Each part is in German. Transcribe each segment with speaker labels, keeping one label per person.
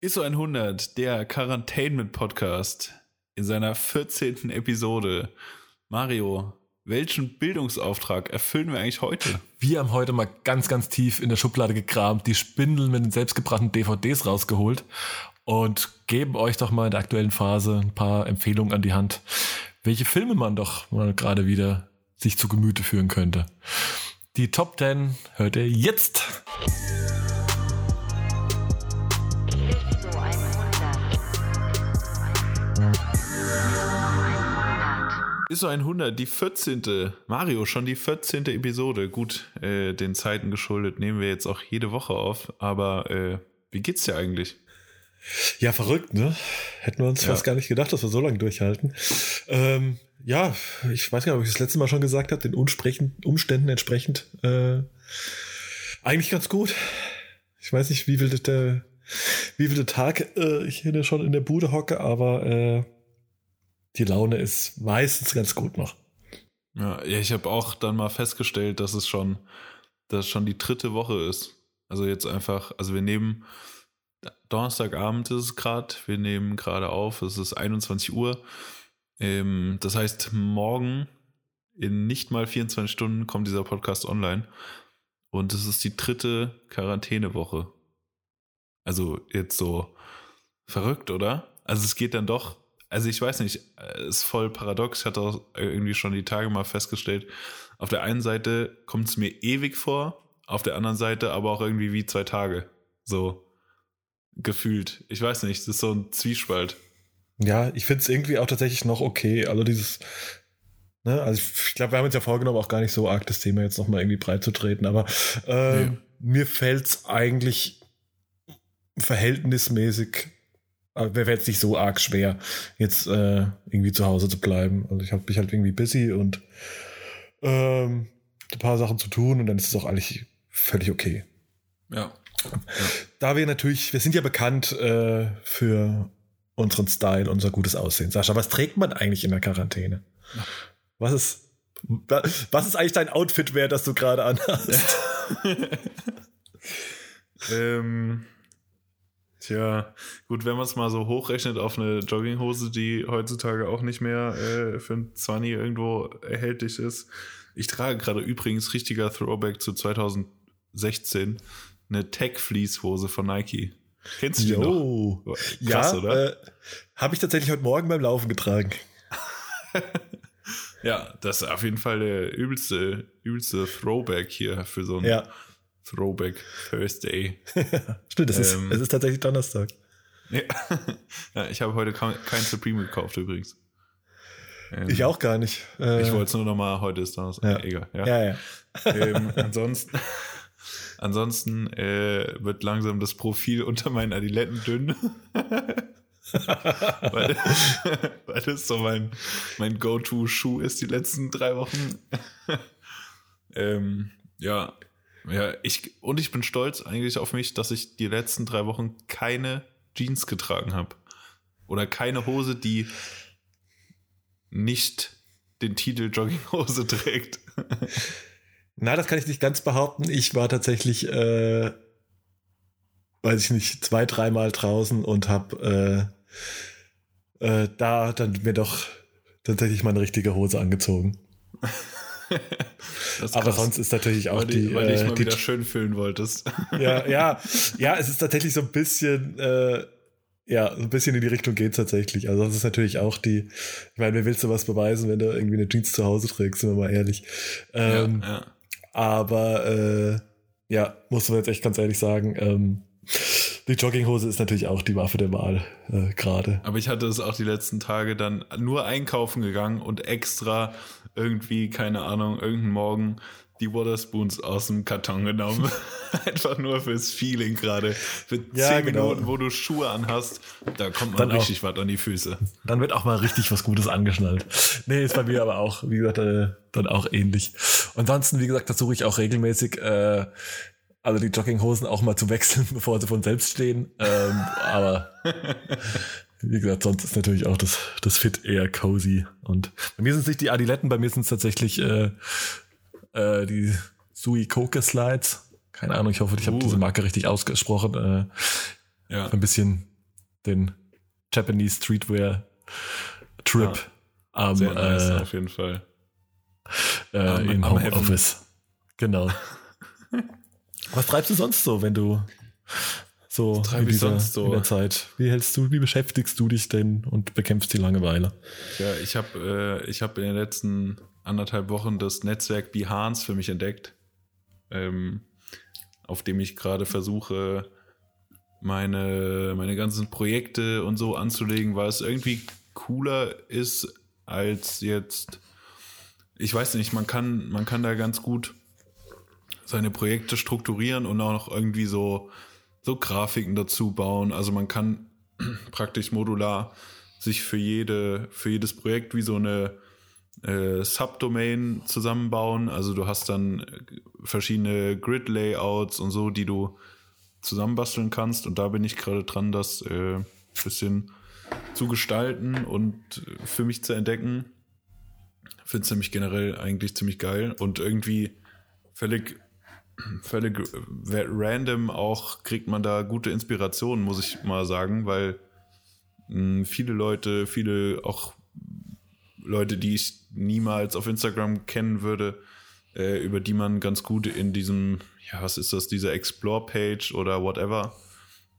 Speaker 1: ISO 100, der Quarantainment-Podcast in seiner 14. Episode. Mario, welchen Bildungsauftrag erfüllen wir eigentlich heute?
Speaker 2: Wir haben heute mal ganz, ganz tief in der Schublade gekramt, die Spindeln mit den selbstgebrachten DVDs rausgeholt und geben euch doch mal in der aktuellen Phase ein paar Empfehlungen an die Hand, welche Filme man doch mal gerade wieder sich zu Gemüte führen könnte. Die Top 10 hört ihr jetzt.
Speaker 1: Ist so 100, die 14. Mario, schon die 14. Episode. Gut, äh, den Zeiten geschuldet nehmen wir jetzt auch jede Woche auf. Aber äh, wie geht's dir eigentlich?
Speaker 2: Ja, verrückt, ne? Hätten wir uns ja. fast gar nicht gedacht, dass wir so lange durchhalten. Ähm, ja, ich weiß gar nicht, ob ich das letzte Mal schon gesagt habe, den Umständen entsprechend äh, eigentlich ganz gut. Ich weiß nicht, wie viel der, wie viel der Tag äh, ich hier schon in der Bude hocke, aber äh, die Laune ist meistens ganz gut noch.
Speaker 1: Ja, ich habe auch dann mal festgestellt, dass es schon, dass schon die dritte Woche ist. Also jetzt einfach, also wir nehmen Donnerstagabend ist es gerade, wir nehmen gerade auf, es ist 21 Uhr. Ähm, das heißt, morgen in nicht mal 24 Stunden kommt dieser Podcast online. Und es ist die dritte Quarantänewoche. Also jetzt so verrückt, oder? Also es geht dann doch also ich weiß nicht, äh, ist voll paradox. Ich hatte auch irgendwie schon die Tage mal festgestellt. Auf der einen Seite kommt es mir ewig vor, auf der anderen Seite aber auch irgendwie wie zwei Tage. So gefühlt. Ich weiß nicht, das ist so ein Zwiespalt.
Speaker 2: Ja, ich finde es irgendwie auch tatsächlich noch okay. Also dieses, ne, also ich glaube, wir haben uns ja vorgenommen, auch gar nicht so arg das Thema jetzt nochmal irgendwie breit zu treten, aber äh, nee. mir fällt es eigentlich verhältnismäßig aber mir fällt es nicht so arg schwer, jetzt äh, irgendwie zu Hause zu bleiben. Also ich habe mich halt irgendwie busy und ähm, ein paar Sachen zu tun und dann ist es auch eigentlich völlig okay.
Speaker 1: Ja. ja.
Speaker 2: Da wir natürlich, wir sind ja bekannt äh, für unseren Style, unser gutes Aussehen. Sascha, was trägt man eigentlich in der Quarantäne? Was ist, was ist eigentlich dein Outfit wert, das du gerade anhast?
Speaker 1: ähm, Tja, gut, wenn man es mal so hochrechnet auf eine Jogginghose, die heutzutage auch nicht mehr äh, für ein 20 irgendwo erhältlich ist. Ich trage gerade übrigens richtiger Throwback zu 2016 eine Tech-Fleece-Hose von Nike. Kennst du die
Speaker 2: noch? Krass, ja, oder? Äh, Habe ich tatsächlich heute Morgen beim Laufen getragen.
Speaker 1: ja, das ist auf jeden Fall der übelste, übelste Throwback hier für so ein
Speaker 2: ja.
Speaker 1: Throwback Thursday.
Speaker 2: Stimmt, es, ähm, ist, es ist tatsächlich Donnerstag.
Speaker 1: Ja, ja ich habe heute kein Supreme gekauft übrigens.
Speaker 2: Ähm, ich auch gar nicht.
Speaker 1: Äh, ich wollte es nur nochmal, heute ist Donnerstag.
Speaker 2: Ja. Egal. Ja, ja. ja.
Speaker 1: Ähm, ansonsten ansonsten äh, wird langsam das Profil unter meinen Adiletten dünn. weil, weil das so mein, mein Go-To-Schuh ist die letzten drei Wochen. ähm, ja, ja, ich, und ich bin stolz eigentlich auf mich, dass ich die letzten drei Wochen keine Jeans getragen habe. Oder keine Hose, die nicht den Titel Jogginghose trägt.
Speaker 2: Na, das kann ich nicht ganz behaupten. Ich war tatsächlich, äh, weiß ich nicht, zwei, dreimal draußen und habe äh, äh, da dann mir doch tatsächlich mal eine richtige Hose angezogen. Aber sonst ist natürlich auch
Speaker 1: weil
Speaker 2: die.
Speaker 1: Weil dich
Speaker 2: äh,
Speaker 1: mal die, wieder schön fühlen wolltest.
Speaker 2: Ja, ja, ja, es ist tatsächlich so ein bisschen, äh, ja, so ein bisschen in die Richtung geht tatsächlich. Also, das ist natürlich auch die, ich meine, wer willst du was beweisen, wenn du irgendwie eine Jeans zu Hause trägst, sind wir mal ehrlich. Ähm, ja, ja. Aber, äh, ja, muss man jetzt echt ganz ehrlich sagen, ähm, die Jogginghose ist natürlich auch die Waffe der Wahl äh, gerade.
Speaker 1: Aber ich hatte es auch die letzten Tage dann nur einkaufen gegangen und extra irgendwie, keine Ahnung, irgendeinen Morgen die Waterspoons aus dem Karton genommen. Einfach nur fürs Feeling gerade. Für ja, zehn genau. Minuten, wo du Schuhe anhast, da kommt man dann richtig was an die Füße.
Speaker 2: Dann wird auch mal richtig was Gutes angeschnallt. Nee, ist bei mir aber auch, wie gesagt, äh, dann auch ähnlich. Ansonsten, wie gesagt, versuche ich auch regelmäßig äh, also die Jogginghosen auch mal zu wechseln, bevor sie von selbst stehen. Ähm, aber wie gesagt, sonst ist natürlich auch das, das Fit eher cozy. Und bei mir sind es nicht die Adiletten, bei mir sind es tatsächlich äh, äh, die Sui Coca Slides. Keine Ahnung, ich hoffe, ich habe uh. diese Marke richtig ausgesprochen. Äh, ja. Ein bisschen den Japanese Streetwear Trip
Speaker 1: Ja,
Speaker 2: am,
Speaker 1: Sehr nice,
Speaker 2: äh,
Speaker 1: auf jeden Fall.
Speaker 2: äh,
Speaker 1: Am-
Speaker 2: im Homeoffice. Genau. Was treibst du sonst so, wenn du so
Speaker 1: ich
Speaker 2: dieser,
Speaker 1: sonst so?
Speaker 2: in der Zeit? Wie hältst du, wie beschäftigst du dich denn und bekämpfst die Langeweile?
Speaker 1: Ja, ich habe äh, ich hab in den letzten anderthalb Wochen das Netzwerk Behance für mich entdeckt, ähm, auf dem ich gerade versuche, meine, meine ganzen Projekte und so anzulegen, weil es irgendwie cooler ist als jetzt, ich weiß nicht, man kann, man kann da ganz gut seine Projekte strukturieren und auch noch irgendwie so, so Grafiken dazu bauen. Also man kann praktisch modular sich für jede, für jedes Projekt wie so eine äh, Subdomain zusammenbauen. Also du hast dann äh, verschiedene Grid-Layouts und so, die du zusammenbasteln kannst. Und da bin ich gerade dran, das äh, bisschen zu gestalten und äh, für mich zu entdecken. Finde es nämlich generell eigentlich ziemlich geil und irgendwie völlig, völlig random auch kriegt man da gute Inspirationen, muss ich mal sagen, weil mh, viele Leute, viele auch Leute, die ich niemals auf Instagram kennen würde, äh, über die man ganz gut in diesem, ja, was ist das, dieser Explore-Page oder whatever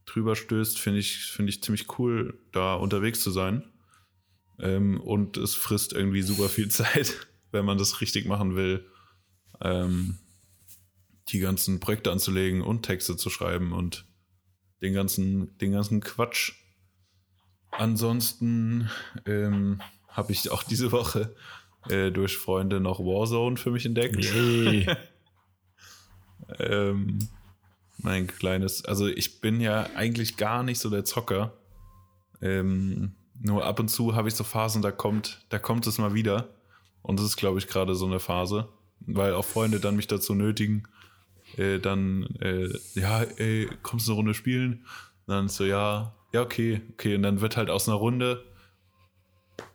Speaker 1: drüber stößt, finde ich, finde ich ziemlich cool, da unterwegs zu sein. Ähm, und es frisst irgendwie super viel Zeit, wenn man das richtig machen will, ähm, die ganzen Projekte anzulegen und Texte zu schreiben und den ganzen, den ganzen Quatsch. Ansonsten ähm, habe ich auch diese Woche äh, durch Freunde noch Warzone für mich entdeckt.
Speaker 2: Yay.
Speaker 1: Ähm, mein kleines, also ich bin ja eigentlich gar nicht so der Zocker. Ähm, nur ab und zu habe ich so Phasen, da kommt, da kommt es mal wieder. Und das ist, glaube ich, gerade so eine Phase, weil auch Freunde dann mich dazu nötigen, äh, dann, äh, ja, ey, kommst du eine Runde spielen? Und dann so, ja, ja, okay, okay. Und dann wird halt aus einer Runde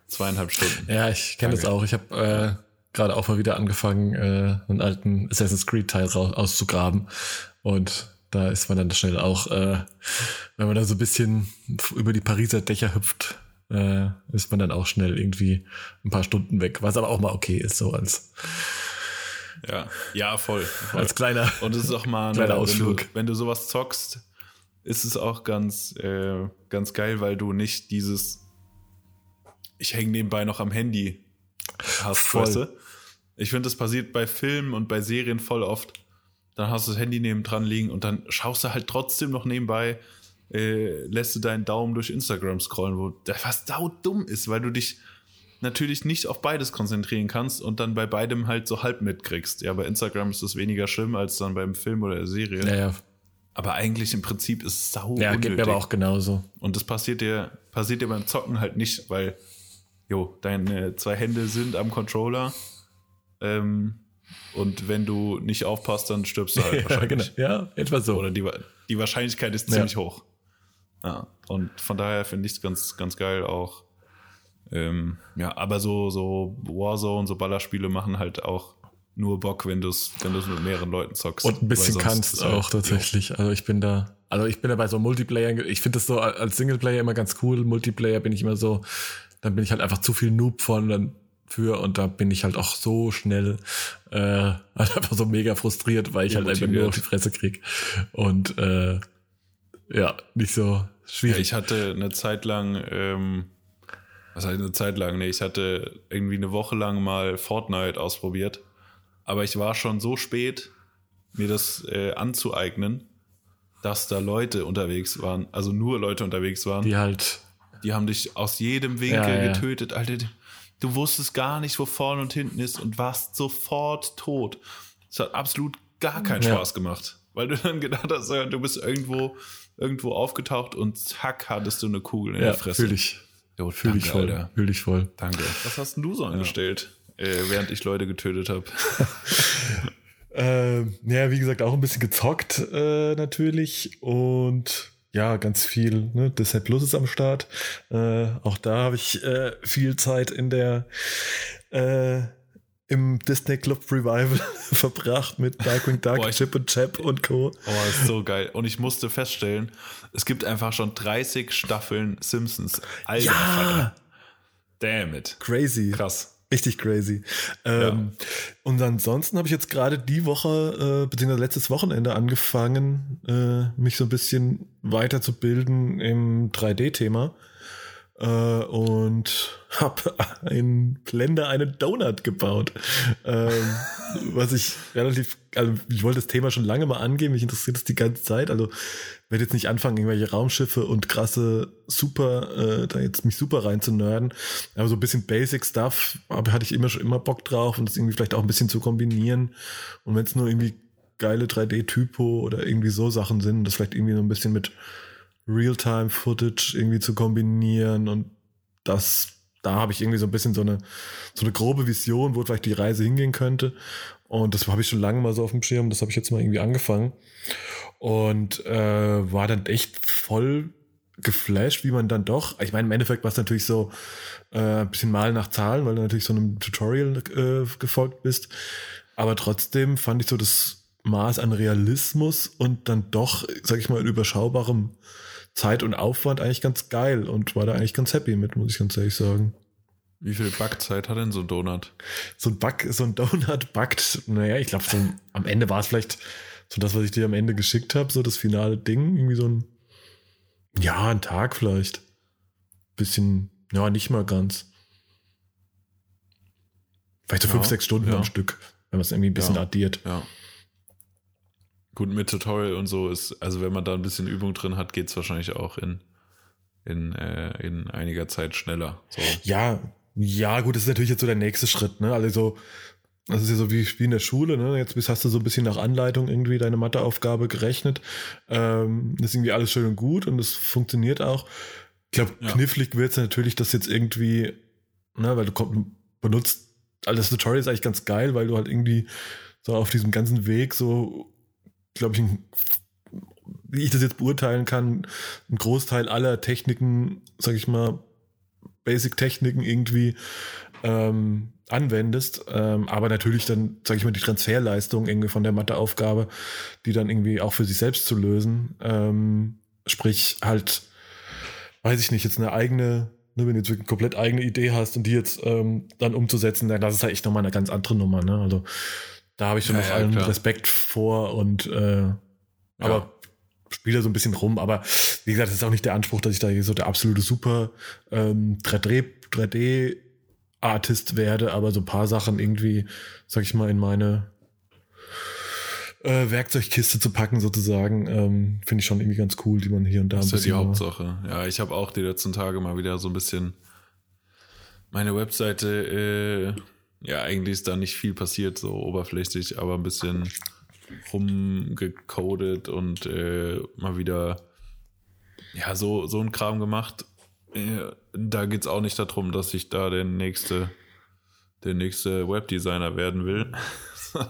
Speaker 1: zweieinhalb Stunden.
Speaker 2: Ja, ich kenne das auch. Ich habe äh, gerade auch mal wieder angefangen, äh, einen alten Assassin's Creed Teil rau- auszugraben. Und da ist man dann schnell auch, äh, wenn man da so ein bisschen über die Pariser Dächer hüpft, äh, ist man dann auch schnell irgendwie ein paar Stunden weg. Was aber auch mal okay ist, so als,
Speaker 1: Ja, ja, voll. voll.
Speaker 2: als kleiner.
Speaker 1: Und es ist auch mal,
Speaker 2: Kleiner
Speaker 1: wenn,
Speaker 2: Ausflug.
Speaker 1: du, wenn du sowas zockst, ist es auch ganz, äh, ganz geil, weil du nicht dieses, ich hänge nebenbei noch am Handy hast,
Speaker 2: Voll.
Speaker 1: weißt du? Ich finde, das passiert bei Filmen und bei Serien voll oft. Dann hast du das Handy neben dran liegen und dann schaust du halt trotzdem noch nebenbei, äh, lässt du deinen Daumen durch Instagram scrollen, wo das was dumm ist, weil du dich natürlich nicht auf beides konzentrieren kannst und dann bei beidem halt so halb mitkriegst. Ja, bei Instagram ist das weniger schlimm als dann beim Film oder der Serie.
Speaker 2: Ja, ja,
Speaker 1: Aber eigentlich im Prinzip ist es sau
Speaker 2: ja geht mir
Speaker 1: unnötig.
Speaker 2: aber auch genauso.
Speaker 1: Und das passiert dir, passiert dir beim Zocken halt nicht, weil, jo, deine zwei Hände sind am Controller. Ähm, und wenn du nicht aufpasst, dann stirbst du halt
Speaker 2: Ja, genau.
Speaker 1: wahrscheinlich.
Speaker 2: Ja, etwa so.
Speaker 1: Oder die, die Wahrscheinlichkeit ist
Speaker 2: Ja.
Speaker 1: ziemlich hoch. Ja. Und von daher finde ich es ganz, ganz geil auch. Ähm, ja, aber so, so Warzone, so Ballerspiele machen halt auch nur Bock, wenn du es wenn du's mit mehreren Leuten zockst.
Speaker 2: Und ein bisschen kannst
Speaker 1: halt-
Speaker 2: auch tatsächlich. Also ich bin da, also ich bin da bei so Multiplayer, ich finde das so als Singleplayer immer ganz cool. Multiplayer bin ich immer so, dann bin ich halt einfach zu viel Noob von dann für und da bin ich halt auch so schnell äh, halt einfach so mega frustriert, weil ich halt einfach nur auf die Fresse krieg. Und äh, ja, nicht so
Speaker 1: Ja,
Speaker 2: schwierig.
Speaker 1: ich hatte eine Zeit lang, ähm, was heißt eine Zeit lang? Nee, ich hatte irgendwie eine Woche lang mal Fortnite ausprobiert. Aber ich war schon so spät, mir das äh, anzueignen, dass da Leute unterwegs waren, also nur Leute unterwegs waren.
Speaker 2: die halt,
Speaker 1: Die haben dich aus jedem Winkel
Speaker 2: Ja, ja.
Speaker 1: getötet, Alter. Du wusstest gar nicht, wo vorne und hinten ist und warst sofort tot. Es hat absolut gar keinen
Speaker 2: Ja.
Speaker 1: Spaß gemacht, weil du dann gedacht hast, du bist irgendwo, irgendwo aufgetaucht und zack, hattest du eine Kugel in der Fresse.
Speaker 2: fühle ich,
Speaker 1: Jo,
Speaker 2: fühle ich
Speaker 1: danke,
Speaker 2: voll,
Speaker 1: Alter.
Speaker 2: fühle ich voll.
Speaker 1: Danke. Was hast denn du so angestellt, äh, während ich Leute getötet habe?
Speaker 2: Ähm, ja, wie gesagt, auch ein bisschen gezockt äh, natürlich und ja, ganz viel. Ne? Disney Plus ist am Start. Äh, auch da habe ich äh, viel Zeit in der äh, im Disney Club Revival verbracht mit Darkwing Duck, Boah, Chip und Chap und Co.
Speaker 1: Oh, ist so geil. Und ich musste feststellen, es gibt einfach schon 30 Staffeln Simpsons. Alter, ja. Damn it.
Speaker 2: Crazy.
Speaker 1: Krass.
Speaker 2: Richtig crazy. Ähm, ja. Und ansonsten habe ich jetzt gerade die Woche, äh, beziehungsweise letztes Wochenende angefangen, äh, mich so ein bisschen weiterzubilden im 3D-Thema äh, und habe ein Blender einen Donut gebaut. Ähm, was ich relativ, also ich wollte das Thema schon lange mal angehen, mich interessiert es die ganze Zeit. Also werde jetzt nicht anfangen, irgendwelche Raumschiffe und krasse super, äh, da jetzt mich super rein zu nerden. Aber so ein bisschen Basic Stuff aber hatte ich immer schon immer Bock drauf und das irgendwie vielleicht auch ein bisschen zu kombinieren. Und wenn es nur irgendwie geile 3D-Typo oder irgendwie so Sachen sind, das vielleicht irgendwie so ein bisschen mit Realtime-Footage irgendwie zu kombinieren und das, da habe ich irgendwie so ein bisschen so eine, so eine grobe Vision, wo vielleicht die Reise hingehen könnte. Und das habe ich schon lange mal so auf dem Schirm, das habe ich jetzt mal irgendwie angefangen. Und äh, war dann echt voll geflasht, wie man dann doch, ich meine, im Endeffekt war es natürlich so äh, ein bisschen mal nach Zahlen, weil du natürlich so einem Tutorial äh, gefolgt bist. Aber trotzdem fand ich so das Maß an Realismus und dann doch, sag ich mal, in überschaubarem Zeit und Aufwand eigentlich ganz geil und war da eigentlich ganz happy mit, muss ich ganz ehrlich sagen.
Speaker 1: Wie viel Backzeit hat denn so ein Donut?
Speaker 2: So ein Back, so ein Donut backt, naja, ich glaube, so am Ende war es vielleicht so das, was ich dir am Ende geschickt habe, so das finale Ding, irgendwie so ein, ja, ein Tag vielleicht. Bisschen, ja, nicht mal ganz. Vielleicht so ja, fünf, sechs Stunden ja. am Stück, wenn man es irgendwie ein bisschen
Speaker 1: ja,
Speaker 2: addiert.
Speaker 1: Ja. Gut, mit Tutorial und so ist, also wenn man da ein bisschen Übung drin hat, geht es wahrscheinlich auch in, in, äh, in einiger Zeit schneller. So.
Speaker 2: Ja, ja, gut, das ist natürlich jetzt so der nächste Schritt, ne? Also das ist ja so wie, wie in der Schule, ne? Jetzt hast du so ein bisschen nach Anleitung irgendwie deine Matheaufgabe gerechnet. Ähm, das ist irgendwie alles schön und gut und das funktioniert auch. Ich glaube, ja. knifflig wird es natürlich, dass jetzt irgendwie, ne, weil du komm, benutzt, also das Tutorial ist eigentlich ganz geil, weil du halt irgendwie so auf diesem ganzen Weg so glaube ich, wie ich das jetzt beurteilen kann, ein Großteil aller Techniken, sag ich mal, Basic-Techniken irgendwie ähm, anwendest, ähm, aber natürlich dann, sag ich mal, die Transferleistung irgendwie von der Matheaufgabe, die dann irgendwie auch für sich selbst zu lösen, ähm, sprich halt, weiß ich nicht, jetzt eine eigene, ne, wenn du jetzt wirklich eine komplett eigene Idee hast und die jetzt ähm, dann umzusetzen, dann das ist halt echt nochmal eine ganz andere Nummer, ne? Also da habe ich schon ja, noch ja, allen klar. Respekt vor und äh, aber ja. spiele so ein bisschen rum. Aber wie gesagt, das ist auch nicht der Anspruch, dass ich da hier so der absolute super ähm, 3D, 3D Artist werde, aber so ein paar Sachen irgendwie, sag ich mal, in meine äh, Werkzeugkiste zu packen, sozusagen, ähm, finde ich schon irgendwie ganz cool, die man hier und da
Speaker 1: das ist ja die Hauptsache. Ja, ich habe auch die letzten Tage mal wieder so ein bisschen meine Webseite äh, ja, eigentlich ist da nicht viel passiert, so oberflächlich, aber ein bisschen rumgecodet und äh, mal wieder ja, so, so ein Kram gemacht. Äh, da geht es auch nicht darum, dass ich da der nächste, der nächste Webdesigner werden will.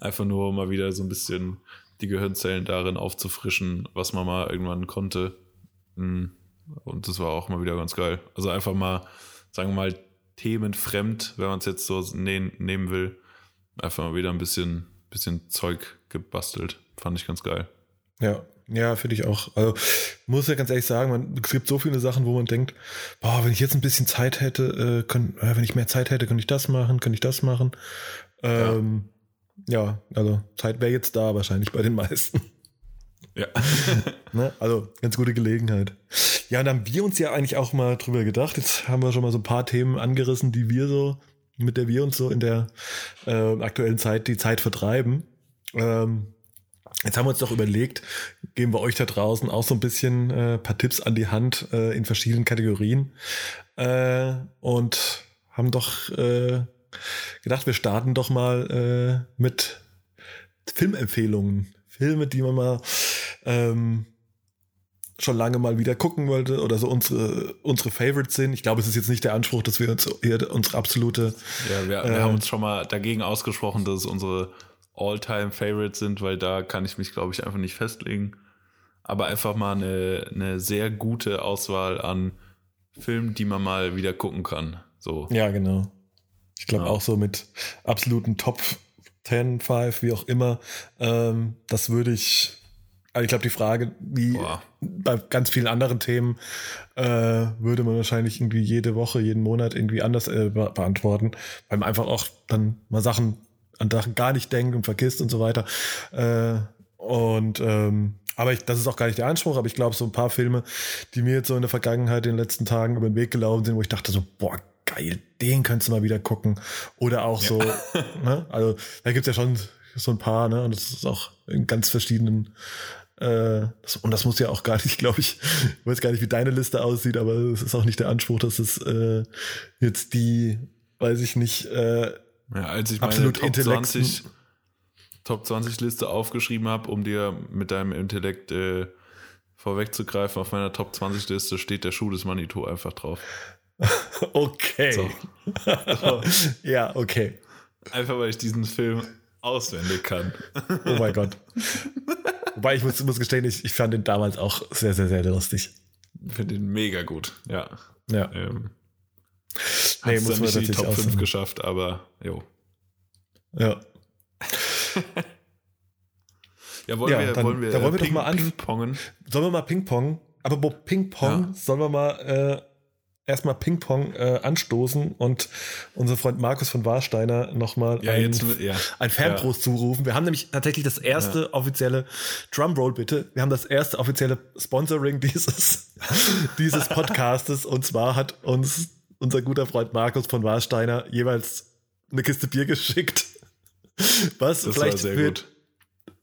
Speaker 1: Einfach nur mal wieder so ein bisschen die Gehirnzellen darin aufzufrischen, was man mal irgendwann konnte. Hm. Und das war auch mal wieder ganz geil. Also einfach mal, sagen wir mal, themenfremd, wenn man es jetzt so ne nehmen will. Einfach mal wieder ein bisschen, bisschen Zeug gebastelt. Fand ich ganz geil.
Speaker 2: Ja, ja, finde ich auch. Also muss ja ganz ehrlich sagen, man, es gibt so viele Sachen, wo man denkt, boah, wenn ich jetzt ein bisschen Zeit hätte, äh, können, äh, wenn ich mehr Zeit hätte, könnte ich das machen, könnte ich das machen. Ähm, ja. ja, also Zeit wäre jetzt da wahrscheinlich bei den meisten.
Speaker 1: Ja.
Speaker 2: ne? Also ganz gute Gelegenheit. Ja, dann haben wir uns ja eigentlich auch mal drüber gedacht. Jetzt haben wir schon mal so ein paar Themen angerissen, die wir so, mit der wir uns so in der äh, aktuellen Zeit die Zeit vertreiben. Ähm, Jetzt haben wir uns doch überlegt, geben wir euch da draußen auch so ein bisschen äh, paar Tipps an die Hand äh, in verschiedenen Kategorien äh, und haben doch äh, gedacht, wir starten doch mal äh, mit Filmempfehlungen. Filme, die man mal ähm, schon lange mal wieder gucken wollte oder so unsere, unsere Favorites sind. Ich glaube, es ist jetzt nicht der Anspruch, dass wir uns hier unsere absolute.
Speaker 1: Ja, wir, wir haben uns schon mal dagegen ausgesprochen, dass es unsere All-Time-Favorites sind, weil da kann ich mich, glaube ich, einfach nicht festlegen. Aber einfach mal eine, eine sehr gute Auswahl an Filmen, die man mal wieder gucken kann. So.
Speaker 2: Ja, genau. Ich glaube ja. auch so mit absoluten Top 10, 5, wie auch immer. Ähm, das würde ich also ich glaube, die Frage, wie Boah. bei ganz vielen anderen Themen, äh, würde man wahrscheinlich irgendwie jede Woche, jeden Monat irgendwie anders äh, be beantworten, weil man einfach auch dann mal Sachen an Sachen gar nicht denkt und vergisst und so weiter. Äh, und ähm, aber ich, das ist auch gar nicht der Anspruch, aber ich glaube, so ein paar Filme, die mir jetzt so in der Vergangenheit in den letzten Tagen über den Weg gelaufen sind, wo ich dachte so, boah, geil, den könntest du mal wieder gucken. Oder auch ja. so, ne? also da gibt's ja schon so ein paar, ne? Und das ist auch in ganz verschiedenen und das muss ja auch gar nicht, glaube ich, ich weiß gar nicht, wie deine Liste aussieht, aber es ist auch nicht der Anspruch, dass es äh, jetzt die, weiß ich nicht, äh,
Speaker 1: ja, als ich meine Top 20, Top 20 Liste aufgeschrieben habe, um dir mit deinem Intellekt äh, vorwegzugreifen, auf meiner Top 20 Liste steht der Schuh des Manitou einfach drauf.
Speaker 2: okay. So. So. ja, okay.
Speaker 1: Einfach weil ich diesen Film auswendig kann.
Speaker 2: Oh mein Gott. Wobei ich muss, muss gestehen, ich, ich fand den damals auch sehr, sehr, sehr lustig.
Speaker 1: Ich finde den mega gut, ja.
Speaker 2: Ja.
Speaker 1: Ähm, nee, muss man nicht die Top 5 geschafft, aber jo.
Speaker 2: Ja.
Speaker 1: ja, wollen ja, wir, dann, wollen wir,
Speaker 2: dann wollen wir Ping, doch mal
Speaker 1: Ping-Pongen?
Speaker 2: Sollen wir mal Ping-Pong? Aber Ping-Pong, ja. sollen wir mal äh, erstmal Ping-Pong äh, anstoßen und unser Freund Markus von Warsteiner nochmal
Speaker 1: ja, ein, ja.
Speaker 2: ein Fanprost ja. zurufen. Wir haben nämlich tatsächlich das erste ja. offizielle Drumroll bitte. Wir haben das erste offizielle Sponsoring dieses, dieses Podcastes und zwar hat uns unser guter Freund Markus von Warsteiner jeweils eine Kiste Bier geschickt. Was das vielleicht für, gut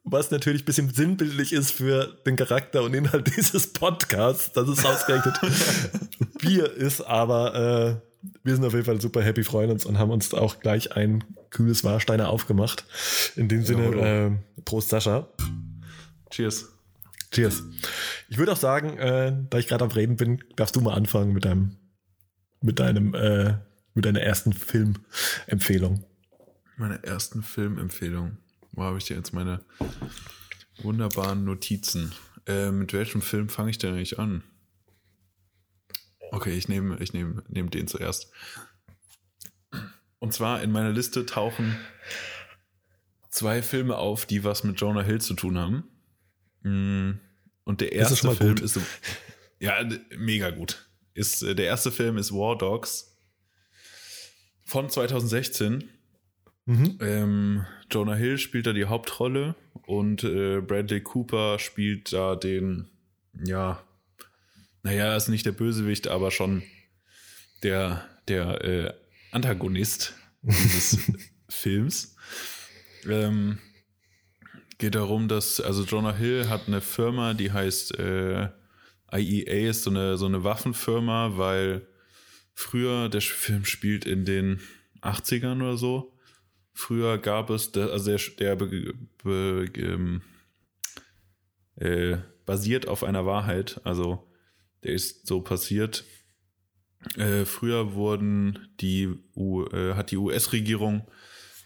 Speaker 2: was natürlich ein bisschen sinnbildlich ist für den Charakter und Inhalt dieses Podcasts, dass es ausgerechnet Bier ist, aber äh, wir sind auf jeden Fall super happy, freuen uns und haben uns auch gleich ein kühles Warsteiner aufgemacht. In dem Sinne, ja, äh, Prost Sascha.
Speaker 1: Cheers.
Speaker 2: Cheers. Ich würde auch sagen, äh, da ich gerade am Reden bin, darfst du mal anfangen mit deinem, mit deinem, äh, mit deiner ersten Filmempfehlung.
Speaker 1: Meine ersten Filmempfehlung. Wo habe ich denn jetzt meine wunderbaren Notizen? Äh, mit welchem Film fange ich denn eigentlich an? Okay, ich nehme ich nehm, nehm den zuerst. Und zwar in meiner Liste tauchen zwei Filme auf, die was mit Jonah Hill zu tun haben. Mm, und der erste ist Film gut. ist ja mega gut. Ist äh, der erste Film ist War Dogs von 2016 Mhm. Ähm, Jonah Hill spielt da die Hauptrolle und äh, Bradley Cooper spielt da den, ja, naja, er ist nicht der Bösewicht, aber schon der, der äh, Antagonist dieses Films. Ähm, geht darum, dass, also Jonah Hill hat eine Firma, die heißt äh, IEA, ist so eine, so eine Waffenfirma, weil früher, der Film spielt in den 80ern oder so, Früher gab es, also der, der be, be, ähm, äh, basiert auf einer Wahrheit, also der ist so passiert. Äh, früher wurden die, U, äh, hat die US-Regierung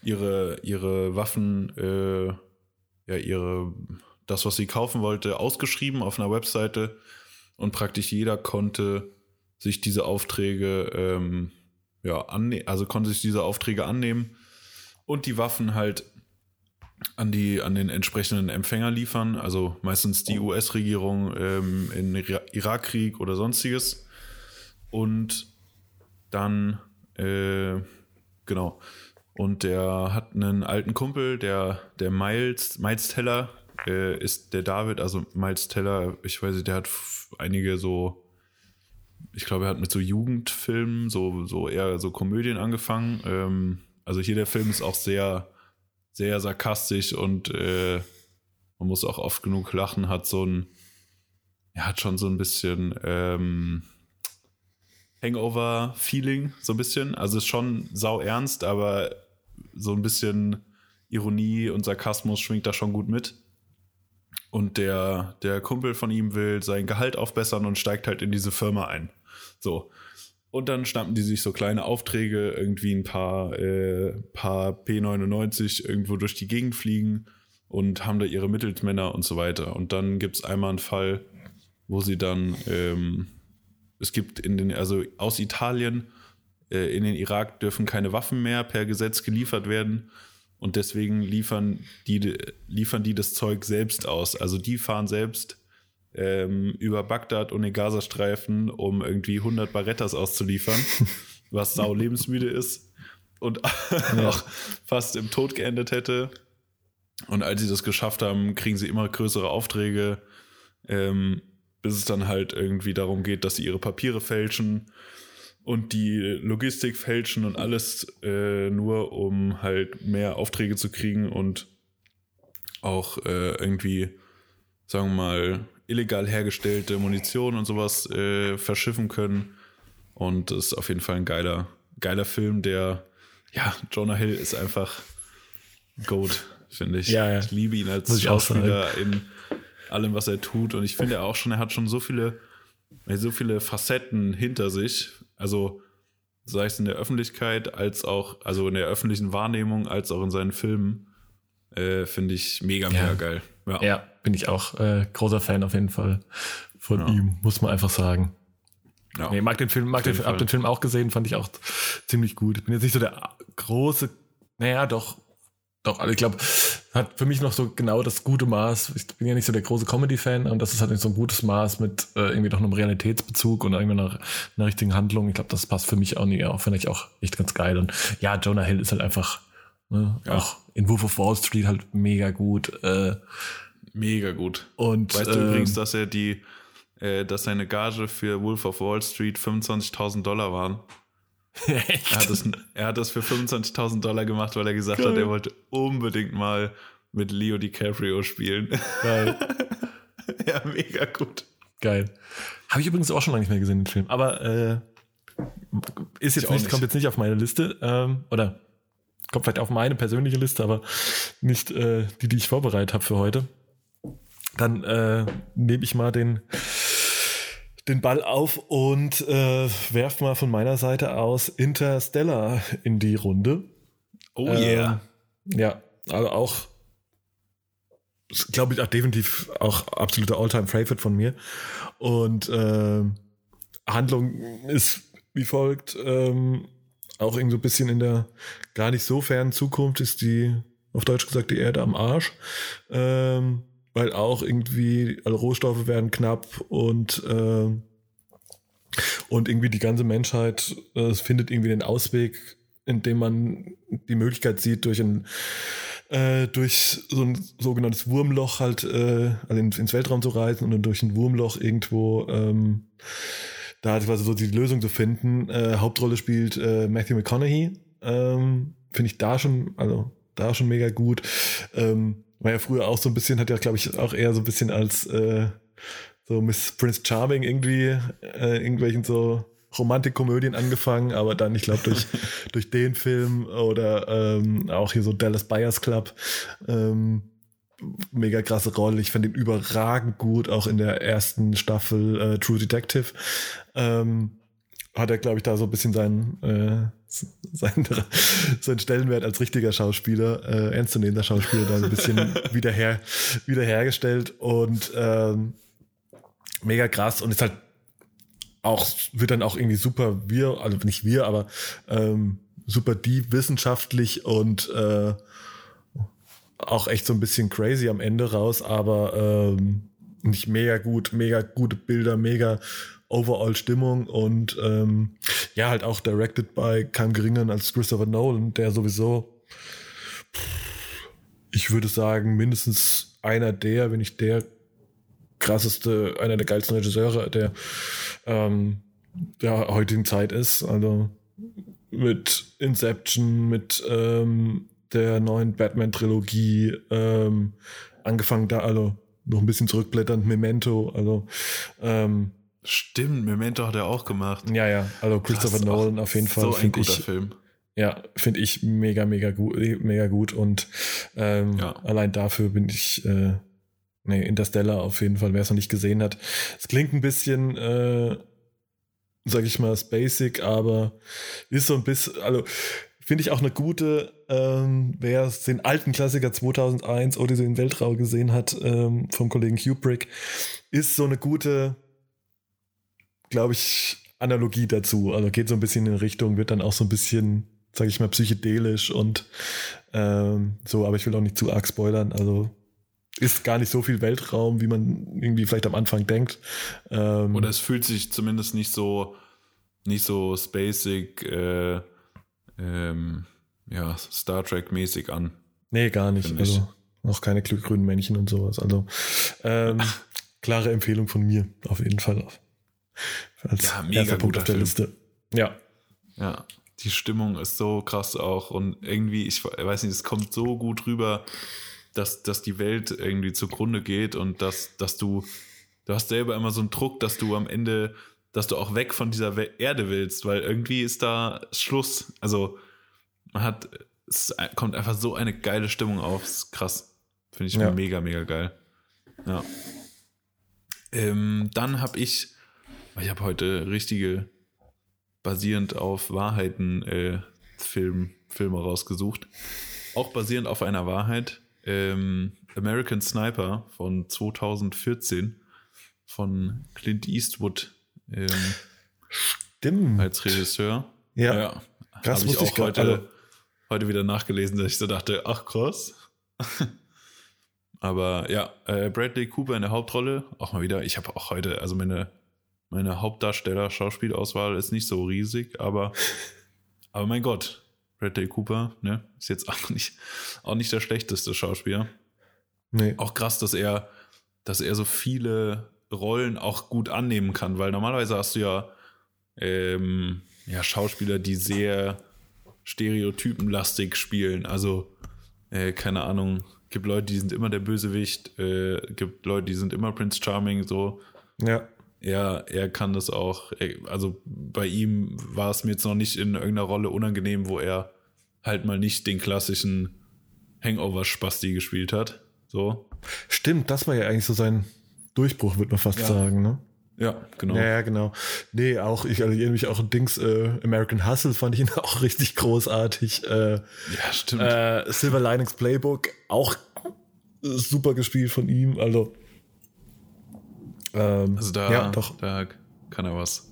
Speaker 1: ihre, ihre Waffen, äh, ja, ihre, das, was sie kaufen wollte, ausgeschrieben auf einer Webseite und praktisch jeder konnte sich diese Aufträge, ähm, ja, annehmen, also konnte sich diese Aufträge annehmen und die Waffen halt an, die, an den entsprechenden Empfänger liefern, also meistens die US-Regierung ähm, in Irakkrieg oder sonstiges. Und dann, äh, genau. Und der hat einen alten Kumpel, der, der Miles, Miles Teller, äh, ist der David, also Miles Teller, ich weiß nicht, der hat einige so, ich glaube, er hat mit so Jugendfilmen, so, so eher so Komödien angefangen. Ähm, also hier der Film ist auch sehr, sehr sarkastisch und äh, man muss auch oft genug lachen, hat so ein, er hat schon so ein bisschen ähm, Hangover-Feeling, so ein bisschen. Also ist schon sau ernst, aber so ein bisschen Ironie und Sarkasmus schwingt da schon gut mit. Und der, der Kumpel von ihm will sein Gehalt aufbessern und steigt halt in diese Firma ein. So. Und dann schnappen die sich so kleine Aufträge, irgendwie ein paar, äh, paar P99 irgendwo durch die Gegend fliegen und haben da ihre Mittelsmänner und so weiter. Und dann gibt es einmal einen Fall, wo sie dann, ähm, es gibt in den, also aus Italien äh, in den Irak dürfen keine Waffen mehr per Gesetz geliefert werden. Und deswegen liefern die, liefern die das Zeug selbst aus. Also die fahren selbst ähm, über Bagdad und den Gazastreifen, um irgendwie 100 Barettas auszuliefern, was sau lebensmüde ist und ja. auch fast im Tod geendet hätte. Und als sie das geschafft haben, kriegen sie immer größere Aufträge, ähm, bis es dann halt irgendwie darum geht, dass sie ihre Papiere fälschen und die Logistik fälschen und alles äh, nur, um halt mehr Aufträge zu kriegen und auch äh, irgendwie, sagen wir mal, illegal hergestellte Munition und sowas äh, verschiffen können. Und das ist auf jeden Fall ein geiler, geiler Film, der, ja, Jonah Hill ist einfach Goat, finde ich.
Speaker 2: Ja, ja.
Speaker 1: Ich liebe ihn als Schauspieler in allem, was er tut. Und ich finde auch schon, er hat schon so viele, so viele Facetten hinter sich. Also, sei es in der Öffentlichkeit, als auch, also in der öffentlichen Wahrnehmung, als auch in seinen Filmen, äh, finde ich mega, mega
Speaker 2: ja.
Speaker 1: geil.
Speaker 2: Ja. ja, bin ich auch äh, großer Fan auf jeden Fall von ja. ihm, muss man einfach sagen. Ja, nee, mag den Film, mag den, hab den Film auch gesehen, fand ich auch ziemlich gut. Ich bin jetzt nicht so der große, naja, doch, doch, also ich glaube, hat für mich noch so genau das gute Maß. Ich bin ja nicht so der große Comedy-Fan und das ist halt nicht so ein gutes Maß mit äh, irgendwie doch einem Realitätsbezug und irgendwie einer, einer richtigen Handlung. Ich glaube, das passt für mich auch nicht. Auch finde ich auch echt ganz geil. Und ja, Jonah Hill ist halt einfach ne, ja. auch in Wolf of Wall Street halt mega gut. Äh,
Speaker 1: mega gut.
Speaker 2: Und
Speaker 1: weißt du äh, übrigens, dass er die, äh, dass seine Gage für Wolf of Wall Street 25.000 Dollar waren? Echt? Er hat, das, er hat das für 25.000 Dollar gemacht, weil er gesagt Geil. hat, er wollte unbedingt mal mit Leo DiCaprio spielen. Geil. ja, mega gut.
Speaker 2: Geil. Habe ich übrigens auch schon lange nicht mehr gesehen, den Film. Aber äh, ist jetzt nicht, nicht, kommt jetzt nicht auf meine Liste. Ähm, oder kommt vielleicht auf meine persönliche Liste, aber nicht äh, die, die ich vorbereitet habe für heute. Dann äh, nehme ich mal den den Ball auf und äh, werf mal von meiner Seite aus Interstellar in die Runde.
Speaker 1: Oh yeah.
Speaker 2: Ähm, ja, also auch, glaube ich, auch definitiv auch absoluter All-Time-Favorite von mir. Und äh, Handlung ist wie folgt, ähm, auch irgendwie so ein bisschen in der gar nicht so fernen Zukunft ist die, auf Deutsch gesagt, die Erde am Arsch. Ähm, weil auch irgendwie alle Rohstoffe werden knapp und äh, und irgendwie die ganze Menschheit äh, findet irgendwie den Ausweg, indem man die Möglichkeit sieht, durch ein äh, durch so ein sogenanntes Wurmloch halt äh, also ins Weltraum zu reisen und dann durch ein Wurmloch irgendwo ähm, da quasi so die Lösung zu finden. Äh, Hauptrolle spielt äh, Matthew McConaughey. Ähm, Finde ich da schon, also da schon mega gut. Ähm, war ja früher auch so ein bisschen, hat ja, glaube ich, auch eher so ein bisschen als äh, so Miss Prince Charming irgendwie äh, irgendwelchen so Romantikkomödien angefangen, aber dann, ich glaube, durch, durch den Film oder ähm, auch hier so Dallas Buyers Club, ähm, mega krasse Rolle. Ich fand ihn überragend gut, auch in der ersten Staffel äh, True Detective. Ähm, hat er, glaube ich, da so ein bisschen seinen, äh, seinen, seinen Stellenwert als richtiger Schauspieler, äh, ernstzunehmender Schauspieler, da ein bisschen wieder, her, wieder hergestellt und ähm, mega krass und ist halt auch, wird dann auch irgendwie super wir, also nicht wir, aber ähm, super deep wissenschaftlich und äh, auch echt so ein bisschen crazy am Ende raus, aber ähm, nicht mega gut, mega gute Bilder, mega overall Stimmung und ähm, ja, halt auch directed by keinem geringeren als Christopher Nolan, der sowieso, ich würde sagen, mindestens einer der, wenn nicht der krasseste, einer der geilsten Regisseure der, ähm, der heutigen Zeit ist. Also mit Inception, mit ähm, der neuen Batman-Trilogie, ähm, angefangen da, also noch ein bisschen zurückblätternd, Memento, also ähm,
Speaker 1: Stimmt, Memento hat er auch gemacht.
Speaker 2: Ja, ja, also Christopher Krass, Nolan auf jeden Fall.
Speaker 1: So ein guter
Speaker 2: ich,
Speaker 1: Film.
Speaker 2: Ja, finde ich mega, mega gut, mega gut und ähm, ja. allein dafür bin ich äh, Nee, Interstellar auf jeden Fall, wer es noch nicht gesehen hat. Es klingt ein bisschen, äh, sag ich mal, basic, aber ist so ein bisschen, also finde ich auch eine gute, ähm, wer den alten Klassiker 2001 Odyssey in Weltraum gesehen hat, ähm, vom Kollegen Kubrick, ist so eine gute, glaube ich, Analogie dazu. Also geht so ein bisschen in Richtung, wird dann auch so ein bisschen, sag ich mal, psychedelisch und ähm, so, aber ich will auch nicht zu arg spoilern. Also ist gar nicht so viel Weltraum, wie man irgendwie vielleicht am Anfang denkt.
Speaker 1: Ähm, Oder es fühlt sich zumindest nicht so, nicht so spacig, äh, ähm, ja, Star Trek-mäßig an.
Speaker 2: Nee, gar nicht. Also noch keine grünen Männchen und sowas. Also ähm, klare Empfehlung von mir, auf jeden Fall.
Speaker 1: Als ja, mega Punkt auf der Film. Liste.
Speaker 2: Ja.
Speaker 1: Ja, die Stimmung ist so krass auch und irgendwie, ich weiß nicht, es kommt so gut rüber, dass, dass die Welt irgendwie zugrunde geht und dass, dass du, du hast selber immer so einen Druck, dass du am Ende, dass du auch weg von dieser Erde willst, weil irgendwie ist da Schluss. Also man hat, es kommt einfach so eine geile Stimmung auf, ist krass. Finde ich ja. mega, mega geil. Ja. Ähm, dann habe ich, ich habe heute richtige, basierend auf Wahrheiten äh, Film, Filme rausgesucht. Auch basierend auf einer Wahrheit ähm, American Sniper von 2014 von Clint Eastwood ähm,
Speaker 2: Stimmt.
Speaker 1: als Regisseur.
Speaker 2: Ja. ja
Speaker 1: das habe ich auch heute, also heute wieder nachgelesen, dass ich so dachte, ach krass. Aber ja, äh, Bradley Cooper in der Hauptrolle, auch mal wieder. Ich habe auch heute, also meine, meine Hauptdarsteller-Schauspielauswahl ist nicht so riesig, aber, aber mein Gott, Bradley Cooper, ne? Ist jetzt auch nicht, auch nicht der schlechteste Schauspieler. Nee. Auch krass, dass er, dass er so viele Rollen auch gut annehmen kann, weil normalerweise hast du ja, ähm, ja Schauspieler, die sehr stereotypenlastig spielen. Also, äh, keine Ahnung, gibt Leute, die sind immer der Bösewicht, äh, gibt Leute, die sind immer Prince Charming, so.
Speaker 2: Ja
Speaker 1: er, er kann das auch. Also bei ihm war es mir jetzt noch nicht in irgendeiner Rolle unangenehm, wo er halt mal nicht den klassischen Hangover-Spasti gespielt hat. So.
Speaker 2: Stimmt, das war ja eigentlich so sein Durchbruch, würde man fast ja. sagen, ne?
Speaker 1: Ja, genau.
Speaker 2: Ja, genau. Nee, auch, ich erinnere mich auch an Dings, äh, American Hustle fand ich ihn auch richtig großartig. Äh,
Speaker 1: ja, stimmt.
Speaker 2: Äh, Silver Linings Playbook, auch super gespielt von ihm. Also,
Speaker 1: ähm, also da, ja, doch. da kann er was.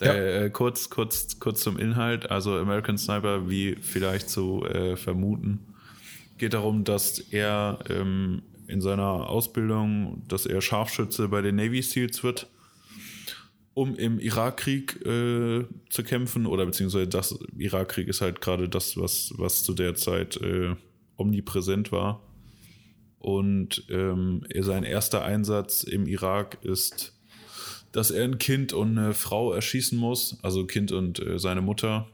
Speaker 1: Ja. Äh, kurz, kurz, kurz zum Inhalt. Also American Sniper, wie vielleicht zu äh, vermuten, geht darum, dass er ähm, in seiner Ausbildung, dass er Scharfschütze bei den Navy SEALs wird, um im Irakkrieg äh, zu kämpfen oder beziehungsweise das Irakkrieg ist halt gerade das, was, was zu der Zeit äh, omnipräsent war. Und ähm, sein erster Einsatz im Irak ist, dass er ein Kind und eine Frau erschießen muss, also Kind und äh, seine Mutter,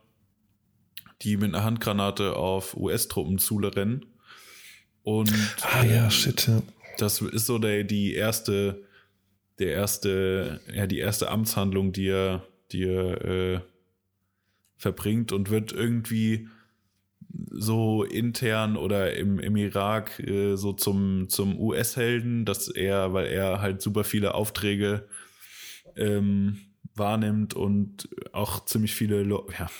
Speaker 1: die mit einer Handgranate auf US-Truppen zurennen. Und
Speaker 2: ah, ja, shit, ja.
Speaker 1: das ist so der, die erste, der erste, ja, die erste Amtshandlung, die er, die er äh, verbringt und wird irgendwie so intern oder im, im Irak äh, so zum, zum US-Helden, dass er, weil er halt super viele Aufträge ähm, wahrnimmt und auch ziemlich viele, ja,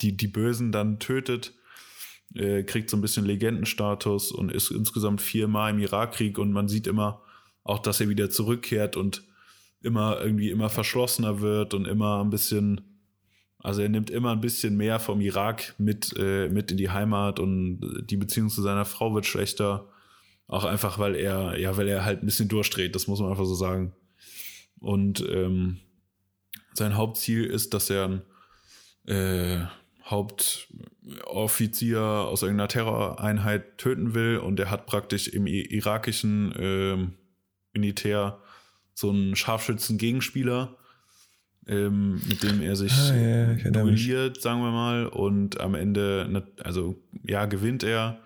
Speaker 1: die, die Bösen dann tötet, äh, kriegt so ein bisschen Legendenstatus und ist insgesamt viermal im Irakkrieg und man sieht immer auch, dass er wieder zurückkehrt und immer irgendwie immer verschlossener wird und immer ein bisschen also er nimmt immer ein bisschen mehr vom Irak mit, äh, mit in die Heimat und die Beziehung zu seiner Frau wird schlechter. Auch einfach, weil er, ja, weil er halt ein bisschen durchdreht, das muss man einfach so sagen. Und ähm, sein Hauptziel ist, dass er ein äh, Hauptoffizier aus irgendeiner Terroreinheit töten will und er hat praktisch im irakischen äh, Militär so einen Scharfschützen-Gegenspieler ähm, mit dem er sich ah, ja, duelliert, sagen wir mal, und am Ende, also ja, gewinnt er,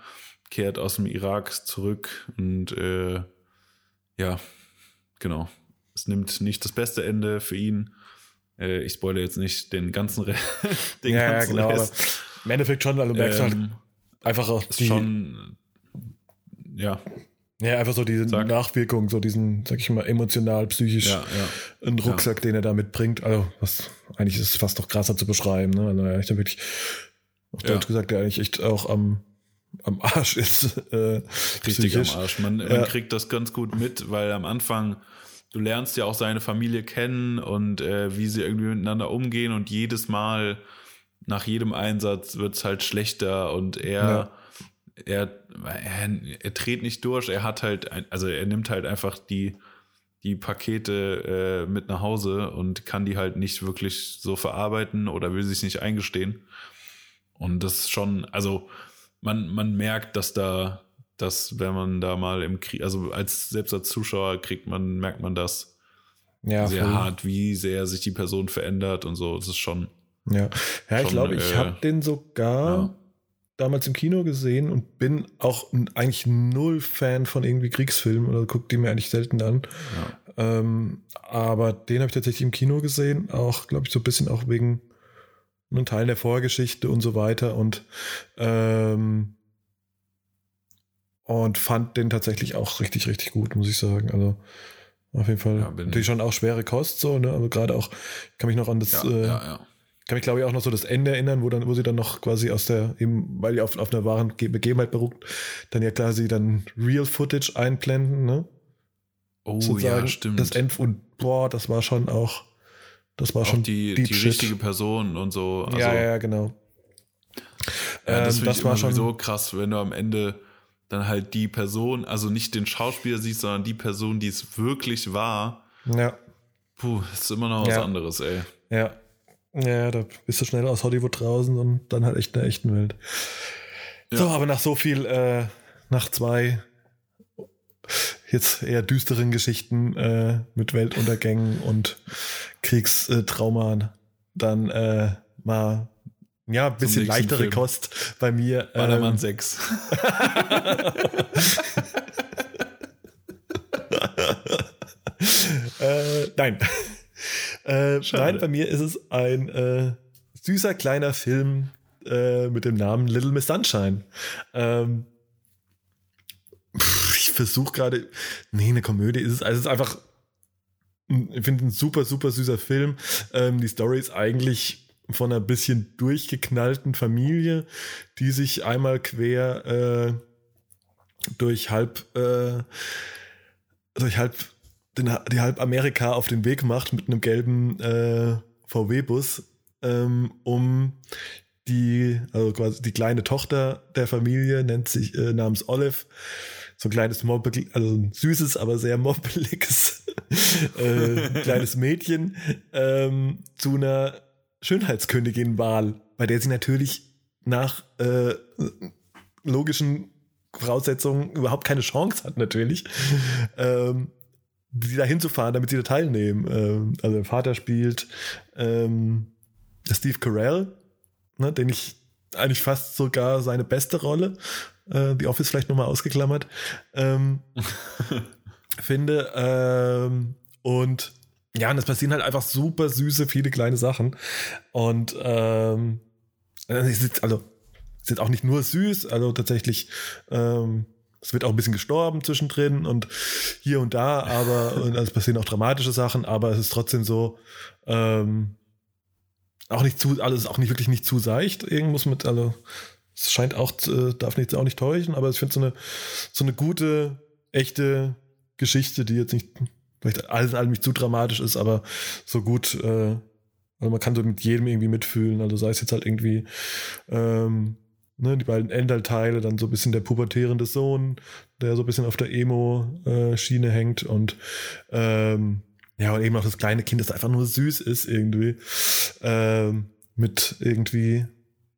Speaker 1: kehrt aus dem Irak zurück und äh, ja, genau. Es nimmt nicht das beste Ende für ihn. Äh, ich spoilere jetzt nicht den ganzen, Re
Speaker 2: den ja, ganzen ja, genau, Rest. Im Endeffekt schon, weil du merkst halt ähm, halt einfach auch
Speaker 1: die, schon, ja,
Speaker 2: ja, einfach so diese Sag. Nachwirkung, so diesen, sag ich mal, emotional, psychisch,
Speaker 1: ja, ja.
Speaker 2: einen Rucksack, ja. den er da mitbringt. Also, was eigentlich ist fast noch krasser zu beschreiben, ne? Also, er echt wirklich, auf Deutsch gesagt, der eigentlich echt auch am, am Arsch ist. Äh,
Speaker 1: Richtig psychisch. am Arsch. Man, man kriegt das ganz gut mit, weil am Anfang du lernst ja auch seine Familie kennen und äh, wie sie irgendwie miteinander umgehen und jedes Mal nach jedem Einsatz wird es halt schlechter und er, ja. Er, er, er dreht nicht durch, er hat halt, also er nimmt halt einfach die, die Pakete äh, mit nach Hause und kann die halt nicht wirklich so verarbeiten oder will sich nicht eingestehen. Und das ist schon, also man, man merkt, dass da, dass wenn man da mal im Krieg, also als selbst als Zuschauer kriegt man, merkt man das ja, sehr voll. hart, wie sehr sich die Person verändert und so. Das ist schon.
Speaker 2: Ja, ja ich glaube, ich äh, habe den sogar ja. Damals im Kino gesehen und bin auch eigentlich null Fan von irgendwie Kriegsfilmen oder gucke die mir eigentlich selten an. Ja. Ähm, aber den habe ich tatsächlich im Kino gesehen, auch, glaube ich, so ein bisschen auch wegen einen Teil der Vorgeschichte und so weiter und ähm, und fand den tatsächlich auch richtig, richtig gut, muss ich sagen. Also auf jeden Fall ja, natürlich schon auch schwere Kost, so, ne? Aber gerade auch, kann mich noch an das, ja, äh, kann mich glaube ich auch noch so das Ende erinnern, wo dann, wo sie dann noch quasi aus der, eben, weil die auf, auf einer wahren Begebenheit beruht, dann ja quasi dann Real Footage einblenden, ne?
Speaker 1: Oh Sozusagen ja, stimmt.
Speaker 2: Das End und boah, das war schon auch das war auch schon
Speaker 1: die, die richtige Person und so.
Speaker 2: Also, ja, ja, genau.
Speaker 1: Ja, das, ähm, das war schon so krass, wenn du am Ende dann halt die Person, also nicht den Schauspieler siehst, sondern die Person, die es wirklich war.
Speaker 2: Ja.
Speaker 1: Puh, ist immer noch was
Speaker 2: ja.
Speaker 1: anderes, ey.
Speaker 2: Ja. Ja, da bist du schnell aus Hollywood draußen und dann halt echt in der echten Welt. Ja. So, aber nach so viel, äh, nach zwei jetzt eher düsteren Geschichten äh, mit Weltuntergängen und Kriegstrauma dann äh, mal ja, ein bisschen leichtere Film. Kost bei mir.
Speaker 1: Ballermann ähm, 6.
Speaker 2: äh, nein. Äh, nein, bei mir ist es ein äh, süßer kleiner Film äh, mit dem Namen Little Miss Sunshine. Ähm, ich versuche gerade, nee, eine Komödie ist es. Also es ist einfach, ich finde ein super, super süßer Film. Ähm, die Story ist eigentlich von einer bisschen durchgeknallten Familie, die sich einmal quer äh, durch halb, äh, durch halb, den, die halb Amerika auf den Weg macht mit einem gelben äh, VW-Bus, ähm, um die, also quasi die kleine Tochter der Familie, nennt sich äh, namens Olive, so ein kleines mobbelig, also ein süßes, aber sehr mobbeliges äh, kleines Mädchen ähm, zu einer Schönheitskönigin-Wahl, bei der sie natürlich nach äh, logischen Voraussetzungen überhaupt keine Chance hat, natürlich, ähm, die da hinzufahren, damit sie da teilnehmen. Ähm, also der Vater spielt ähm, Steve Carell, ne, den ich eigentlich fast sogar seine beste Rolle äh, The Office vielleicht nochmal ausgeklammert, ähm, finde. Ähm, und ja, und es passieren halt einfach super süße, viele kleine Sachen. Und ähm, es ist, also, auch nicht nur süß, also tatsächlich, ähm, es wird auch ein bisschen gestorben zwischendrin und hier und da, aber und es passieren auch dramatische Sachen, aber es ist trotzdem so, ähm, auch nicht zu, alles auch nicht wirklich nicht zu seicht. Irgendwas mit, also es scheint auch, äh, darf nicht, auch nicht täuschen, aber ich finde so eine, so eine gute, echte Geschichte, die jetzt nicht vielleicht alles allem nicht zu dramatisch ist, aber so gut, äh, also man kann so mit jedem irgendwie mitfühlen. Also sei es jetzt halt irgendwie ähm, ne, die beiden Enderteile, dann so ein bisschen der pubertierende Sohn, der so ein bisschen auf der Emo-Schiene hängt und ähm, ja, und eben auch das kleine Kind, das einfach nur süß ist irgendwie. Ähm, mit irgendwie,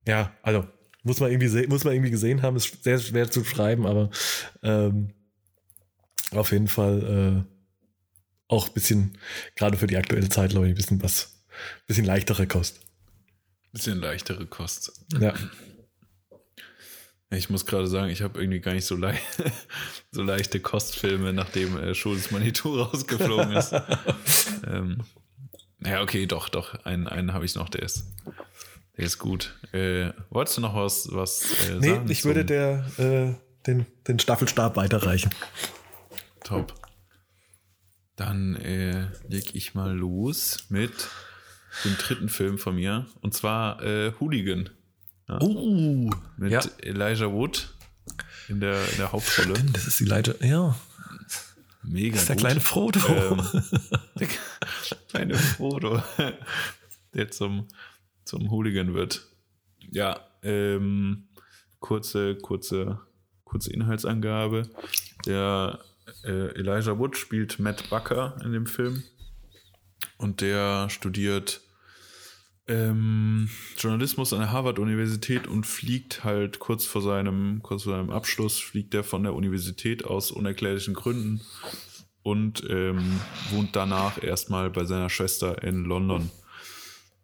Speaker 2: ja, also muss man irgendwie muss man irgendwie gesehen haben, ist sehr schwer zu schreiben, aber ähm, auf jeden Fall äh, auch ein bisschen, gerade für die aktuelle Zeit, glaube ich, ein bisschen was, bisschen leichtere Kost.
Speaker 1: Bisschen leichtere Kost.
Speaker 2: Ja.
Speaker 1: Ich muss gerade sagen, ich habe irgendwie gar nicht so, le so leichte Kostfilme, nachdem äh, Schulz Manitou rausgeflogen ist. ähm, ja, okay, doch, doch. Einen, einen habe ich noch, der ist, der ist gut. Äh, wolltest du noch was, was
Speaker 2: äh, nee, sagen? Nee, ich würde der, äh, den, den Staffelstab weiterreichen.
Speaker 1: Top. Dann äh, leg ich mal los mit dem dritten Film von mir. Und zwar äh, Hooligan.
Speaker 2: Ja. Uh,
Speaker 1: mit ja. Elijah Wood in der, in der Hauptrolle.
Speaker 2: Stimmt, das ist Elijah, ja.
Speaker 1: Mega
Speaker 2: Das ist der
Speaker 1: gut.
Speaker 2: kleine Frodo.
Speaker 1: Ähm, der kleine Frodo, der zum, zum Hooligan wird. Ja, ähm, kurze, kurze, kurze Inhaltsangabe. Der äh, Elijah Wood spielt Matt Bucker in dem Film und der studiert ähm, Journalismus an der Harvard-Universität und fliegt halt kurz vor seinem, kurz vor seinem Abschluss, fliegt er von der Universität aus unerklärlichen Gründen und ähm, wohnt danach erstmal bei seiner Schwester in London.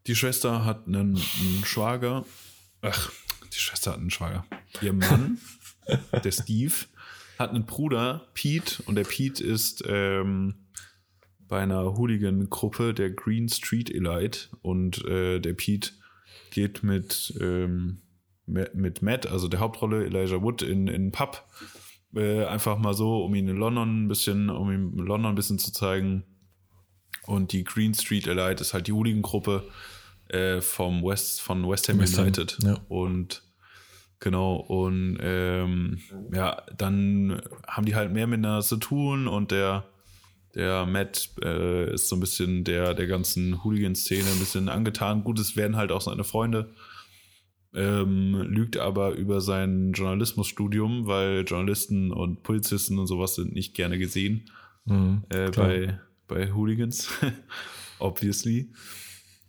Speaker 1: Die Schwester hat einen, einen Schwager. Ach, die Schwester hat einen Schwager. Ihr Mann, der Steve, hat einen Bruder, Pete, und der Pete ist ähm, bei einer Hooligan-Gruppe der Green Street Elite und äh, der Pete geht mit, ähm, mit Matt, also der Hauptrolle Elijah Wood, in, in einen Pub. Äh, einfach mal so, um ihn in London ein bisschen, um ihm in London ein bisschen zu zeigen. Und die Green Street Elite ist halt die Hooligan-Gruppe äh, vom West, von West Ham
Speaker 2: West Ham,
Speaker 1: United.
Speaker 2: ja.
Speaker 1: Und genau, und ähm, ja, dann haben die halt mehr miteinander zu tun und der der Matt äh, ist so ein bisschen der, der ganzen Hooligan-Szene ein bisschen angetan. Gut, es werden halt auch seine Freunde. Ähm, lügt aber über sein Journalismusstudium, weil Journalisten und Polizisten und sowas sind nicht gerne gesehen
Speaker 2: Mhm,
Speaker 1: äh, bei, bei Hooligans. Obviously.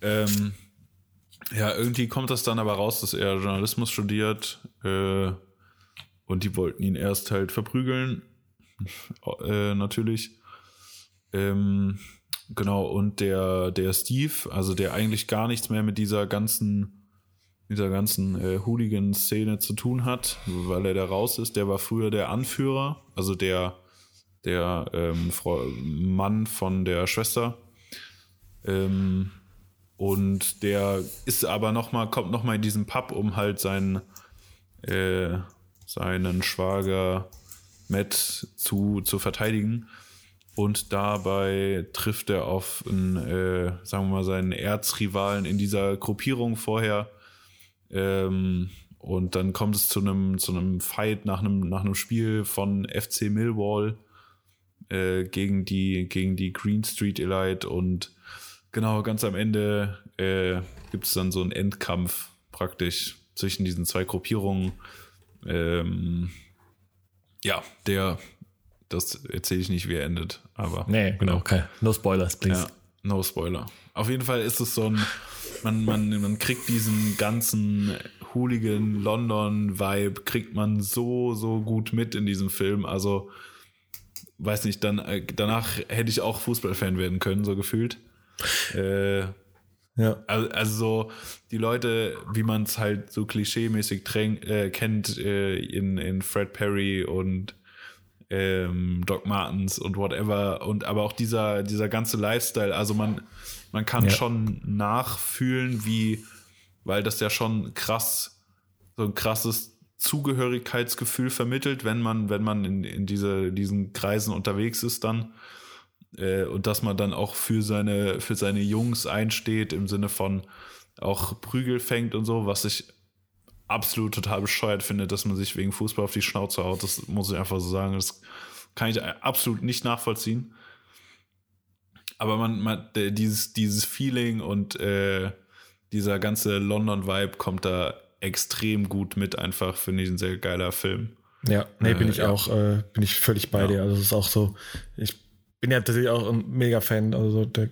Speaker 1: Ähm, ja, irgendwie kommt das dann aber raus, dass er Journalismus studiert äh, und die wollten ihn erst halt verprügeln. äh, natürlich. Ähm, genau, und der, der Steve, also der eigentlich gar nichts mehr mit dieser ganzen, dieser ganzen äh, Hooligan-Szene zu tun hat, weil er da raus ist, der war früher der Anführer, also der, der ähm, Mann von der Schwester. Ähm, und der ist aber noch mal, kommt noch mal in diesen Pub, um halt seinen, äh, seinen Schwager Matt zu, zu verteidigen. Und dabei trifft er auf einen, äh, sagen wir mal, seinen Erzrivalen in dieser Gruppierung vorher. Ähm, und dann kommt es zu einem, zu einem Fight nach einem, nach einem Spiel von FC Millwall äh, gegen, die, gegen die Green Street Elite. Und genau, ganz am Ende äh, gibt es dann so einen Endkampf praktisch zwischen diesen zwei Gruppierungen. Ähm, ja, der, das erzähle ich nicht, wie er endet, aber
Speaker 2: Nee, genau. Okay. No spoilers, please.
Speaker 1: ja, no Spoiler. Auf jeden Fall ist es so ein, man, man, man kriegt diesen ganzen Hooligan London Vibe, kriegt man so, so gut mit in diesem Film. Also, weiß nicht, dann, äh, danach hätte ich auch Fußballfan werden können, so gefühlt. Äh,
Speaker 2: Ja.
Speaker 1: also, also so die Leute, wie man es halt so klischeemäßig äh, kennt äh, in, in Fred Perry und ähm, Doc Martens und whatever und aber auch dieser dieser ganze Lifestyle, also man man kann
Speaker 2: Ja.
Speaker 1: schon nachfühlen, wie weil das ja schon krass so ein krasses Zugehörigkeitsgefühl vermittelt, wenn man wenn man in, in diese diesen Kreisen unterwegs ist dann äh, und dass man dann auch für seine, für seine Jungs einsteht, im Sinne von auch Prügel fängt und so, was ich absolut total bescheuert finde, dass man sich wegen Fußball auf die Schnauze haut. Das muss ich einfach so sagen. Das kann ich absolut nicht nachvollziehen. Aber man, man dieses, dieses Feeling und äh, dieser ganze London-Vibe kommt da extrem gut mit. Einfach finde ich ein sehr geiler Film.
Speaker 2: Ja, nee, bin
Speaker 1: Äh,
Speaker 2: ich
Speaker 1: ja.
Speaker 2: auch, äh, bin ich völlig bei
Speaker 1: Ja.
Speaker 2: dir. Also es ist auch so, ich bin ja tatsächlich auch ein Mega-Fan, also so der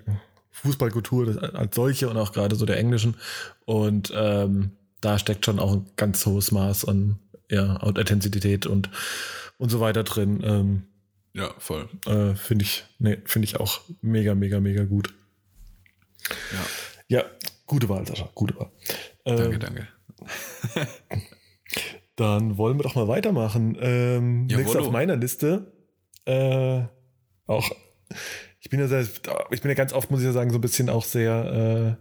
Speaker 2: Fußballkultur als solche und auch gerade so der englischen. Und ähm, da steckt schon auch ein ganz hohes Maß an ja, Authentizität und, und so weiter drin. Ähm,
Speaker 1: Ja, voll.
Speaker 2: äh, finde ich, nee, finde ich auch mega, mega, mega gut.
Speaker 1: Ja,
Speaker 2: Ja, gute Wahl, Sascha, gute Wahl.
Speaker 1: danke,
Speaker 2: Ähm,
Speaker 1: danke.
Speaker 2: Dann wollen wir doch mal weitermachen. Ähm, nächstes auf meiner Liste. Äh, auch, ich bin ja sehr, ich bin ja ganz oft, muss ich ja sagen, so ein bisschen auch sehr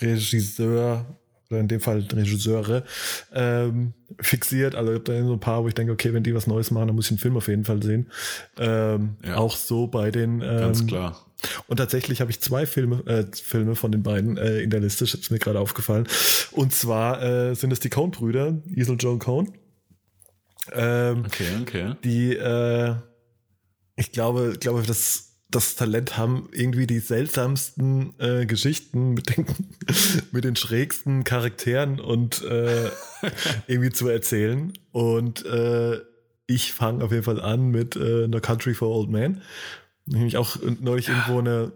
Speaker 2: äh, Regisseur, oder in dem Fall Regisseure, ähm, fixiert. Also ich hab da so ein paar, wo ich denke, okay, wenn die was Neues machen, dann muss ich den Film auf jeden Fall sehen. Ähm,
Speaker 1: Ja.
Speaker 2: Auch so bei den ähm,
Speaker 1: Ganz klar.
Speaker 2: und tatsächlich habe ich zwei Filme, äh, Filme von den beiden äh, in der Liste, ist mir gerade aufgefallen. Und zwar äh, sind es die Coen-Brüder, Isel Joe Coen. Ähm,
Speaker 1: Okay, okay.
Speaker 2: die, äh, ich glaube, glaube, dass das Talent haben, irgendwie die seltsamsten äh, Geschichten mit den, mit den schrägsten Charakteren und äh, irgendwie zu erzählen. Und äh, ich fange auf jeden Fall an mit äh, No Country for Old Men. Nämlich auch neulich irgendwo eine,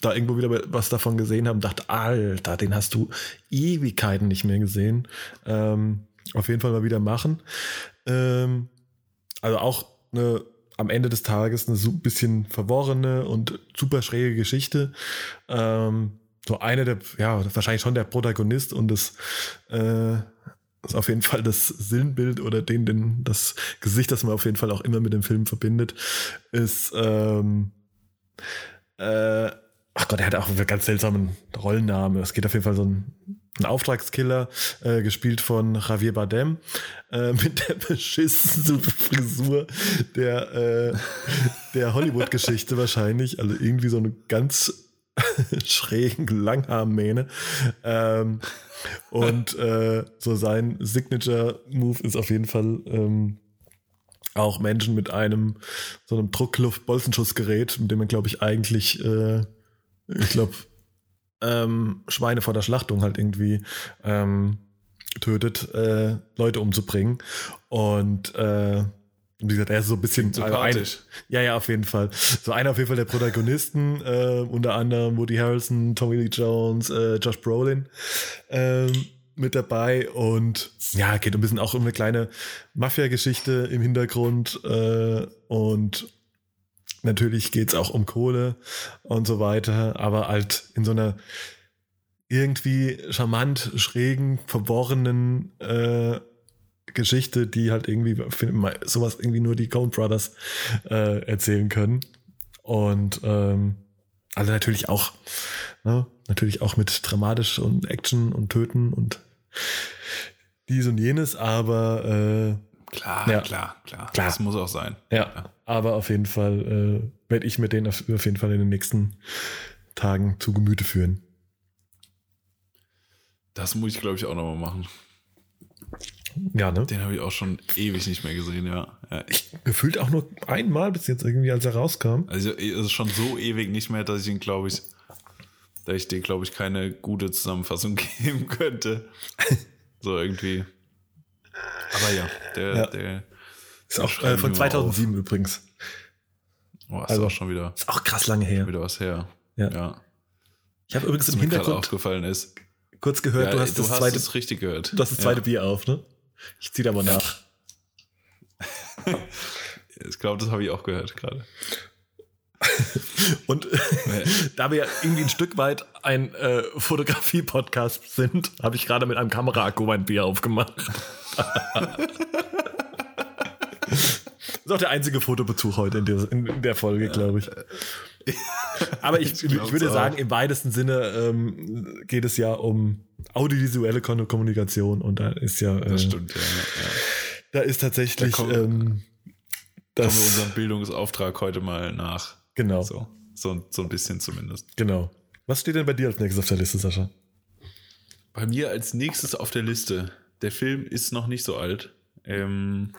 Speaker 2: da irgendwo wieder was davon gesehen haben, dachte, Alter, den hast du Ewigkeiten nicht mehr gesehen. Ähm, auf jeden Fall mal wieder machen. Ähm, also auch eine am Ende des Tages eine so ein bisschen verworrene und super schräge Geschichte. Ähm, so eine der, ja, wahrscheinlich schon der Protagonist und das äh, ist auf jeden Fall das Sinnbild oder den, den, das Gesicht, das man auf jeden Fall auch immer mit dem Film verbindet, ist ähm, äh, ach Gott, er hat auch einen ganz seltsamen Rollennamen. Es geht auf jeden Fall so ein ein Auftragskiller, äh, gespielt von Javier Bardem, äh, mit der beschissenen Frisur der, äh, der Hollywood-Geschichte wahrscheinlich. Also irgendwie so eine ganz schrägen Langhaarmähne. Ähm, und äh, so sein Signature-Move ist auf jeden Fall ähm, auch Menschen mit einem so einem Druckluft-Bolzenschussgerät, mit dem man, glaube ich, eigentlich, äh, ich glaube, ähm, Schweine vor der Schlachtung halt irgendwie ähm, tötet, äh, Leute umzubringen. Und äh, wie gesagt, er ist so ein bisschen
Speaker 1: sympathisch.
Speaker 2: Ein, ja, ja, auf jeden Fall. So einer auf jeden Fall der Protagonisten, äh, unter anderem Woody Harrelson, Tommy Lee Jones, äh, Josh Brolin ähm, mit dabei und ja, geht ein bisschen auch um eine kleine Mafia-Geschichte im Hintergrund äh, und Natürlich geht es auch um Kohle und so weiter, aber halt in so einer irgendwie charmant, schrägen, verworrenen äh, Geschichte, die halt irgendwie sowas irgendwie nur die Coen Brothers äh, erzählen können. Und ähm, also natürlich auch, ne, natürlich auch mit dramatisch und Action und Töten und dies und jenes, aber äh,
Speaker 1: Klar, ja. klar, klar, klar. Das muss auch sein.
Speaker 2: Ja, ja. aber auf jeden Fall äh, werde ich mir den auf, auf, jeden Fall in den nächsten Tagen zu Gemüte führen.
Speaker 1: Das muss ich, glaube ich, auch nochmal machen.
Speaker 2: Ja, ne?
Speaker 1: Den habe ich auch schon ewig nicht mehr gesehen, ja. ja.
Speaker 2: Ich gefühlt auch nur einmal bis jetzt irgendwie, als er rauskam.
Speaker 1: Also es ist schon so ewig nicht mehr, dass ich ihn, glaube ich, da ich dir, glaube ich, keine gute Zusammenfassung geben könnte. so irgendwie. Aber ja, der, ja. der
Speaker 2: ist auch äh, von 2007 auf. übrigens.
Speaker 1: Oh, ist also, auch schon wieder.
Speaker 2: Ist auch krass lange her.
Speaker 1: Wieder was her.
Speaker 2: Ja. ja. Ich habe übrigens im Hintergrund
Speaker 1: aufgefallen ist.
Speaker 2: Kurz gehört, ja, du hast
Speaker 1: du
Speaker 2: das
Speaker 1: hast
Speaker 2: zweite.
Speaker 1: Richtig gehört.
Speaker 2: Du hast das zweite Bier auf, ne? Ich ziehe da mal nach.
Speaker 1: ich glaube, das habe ich auch gehört gerade.
Speaker 2: Und da wir irgendwie ein Stück weit ein äh, Fotografie-Podcast sind, habe ich gerade mit einem Kameraakku mein Bier aufgemacht. das ist auch der einzige Fotobezug heute in der, in der Folge, glaube ich. Aber ich, ich, ich würde sagen, im weitesten Sinne ähm, geht es ja um audiovisuelle Kommunikation und da ist ja.
Speaker 1: Äh, das stimmt, ja, ja.
Speaker 2: Da ist tatsächlich. Da kommen, ähm,
Speaker 1: das, kommen wir unserem Bildungsauftrag heute mal nach.
Speaker 2: Genau.
Speaker 1: So, so, so ein bisschen zumindest.
Speaker 2: Genau. Was steht denn bei dir als nächstes auf der Liste, Sascha?
Speaker 1: Bei mir als nächstes auf der Liste. Der Film ist noch nicht so alt. Ähm,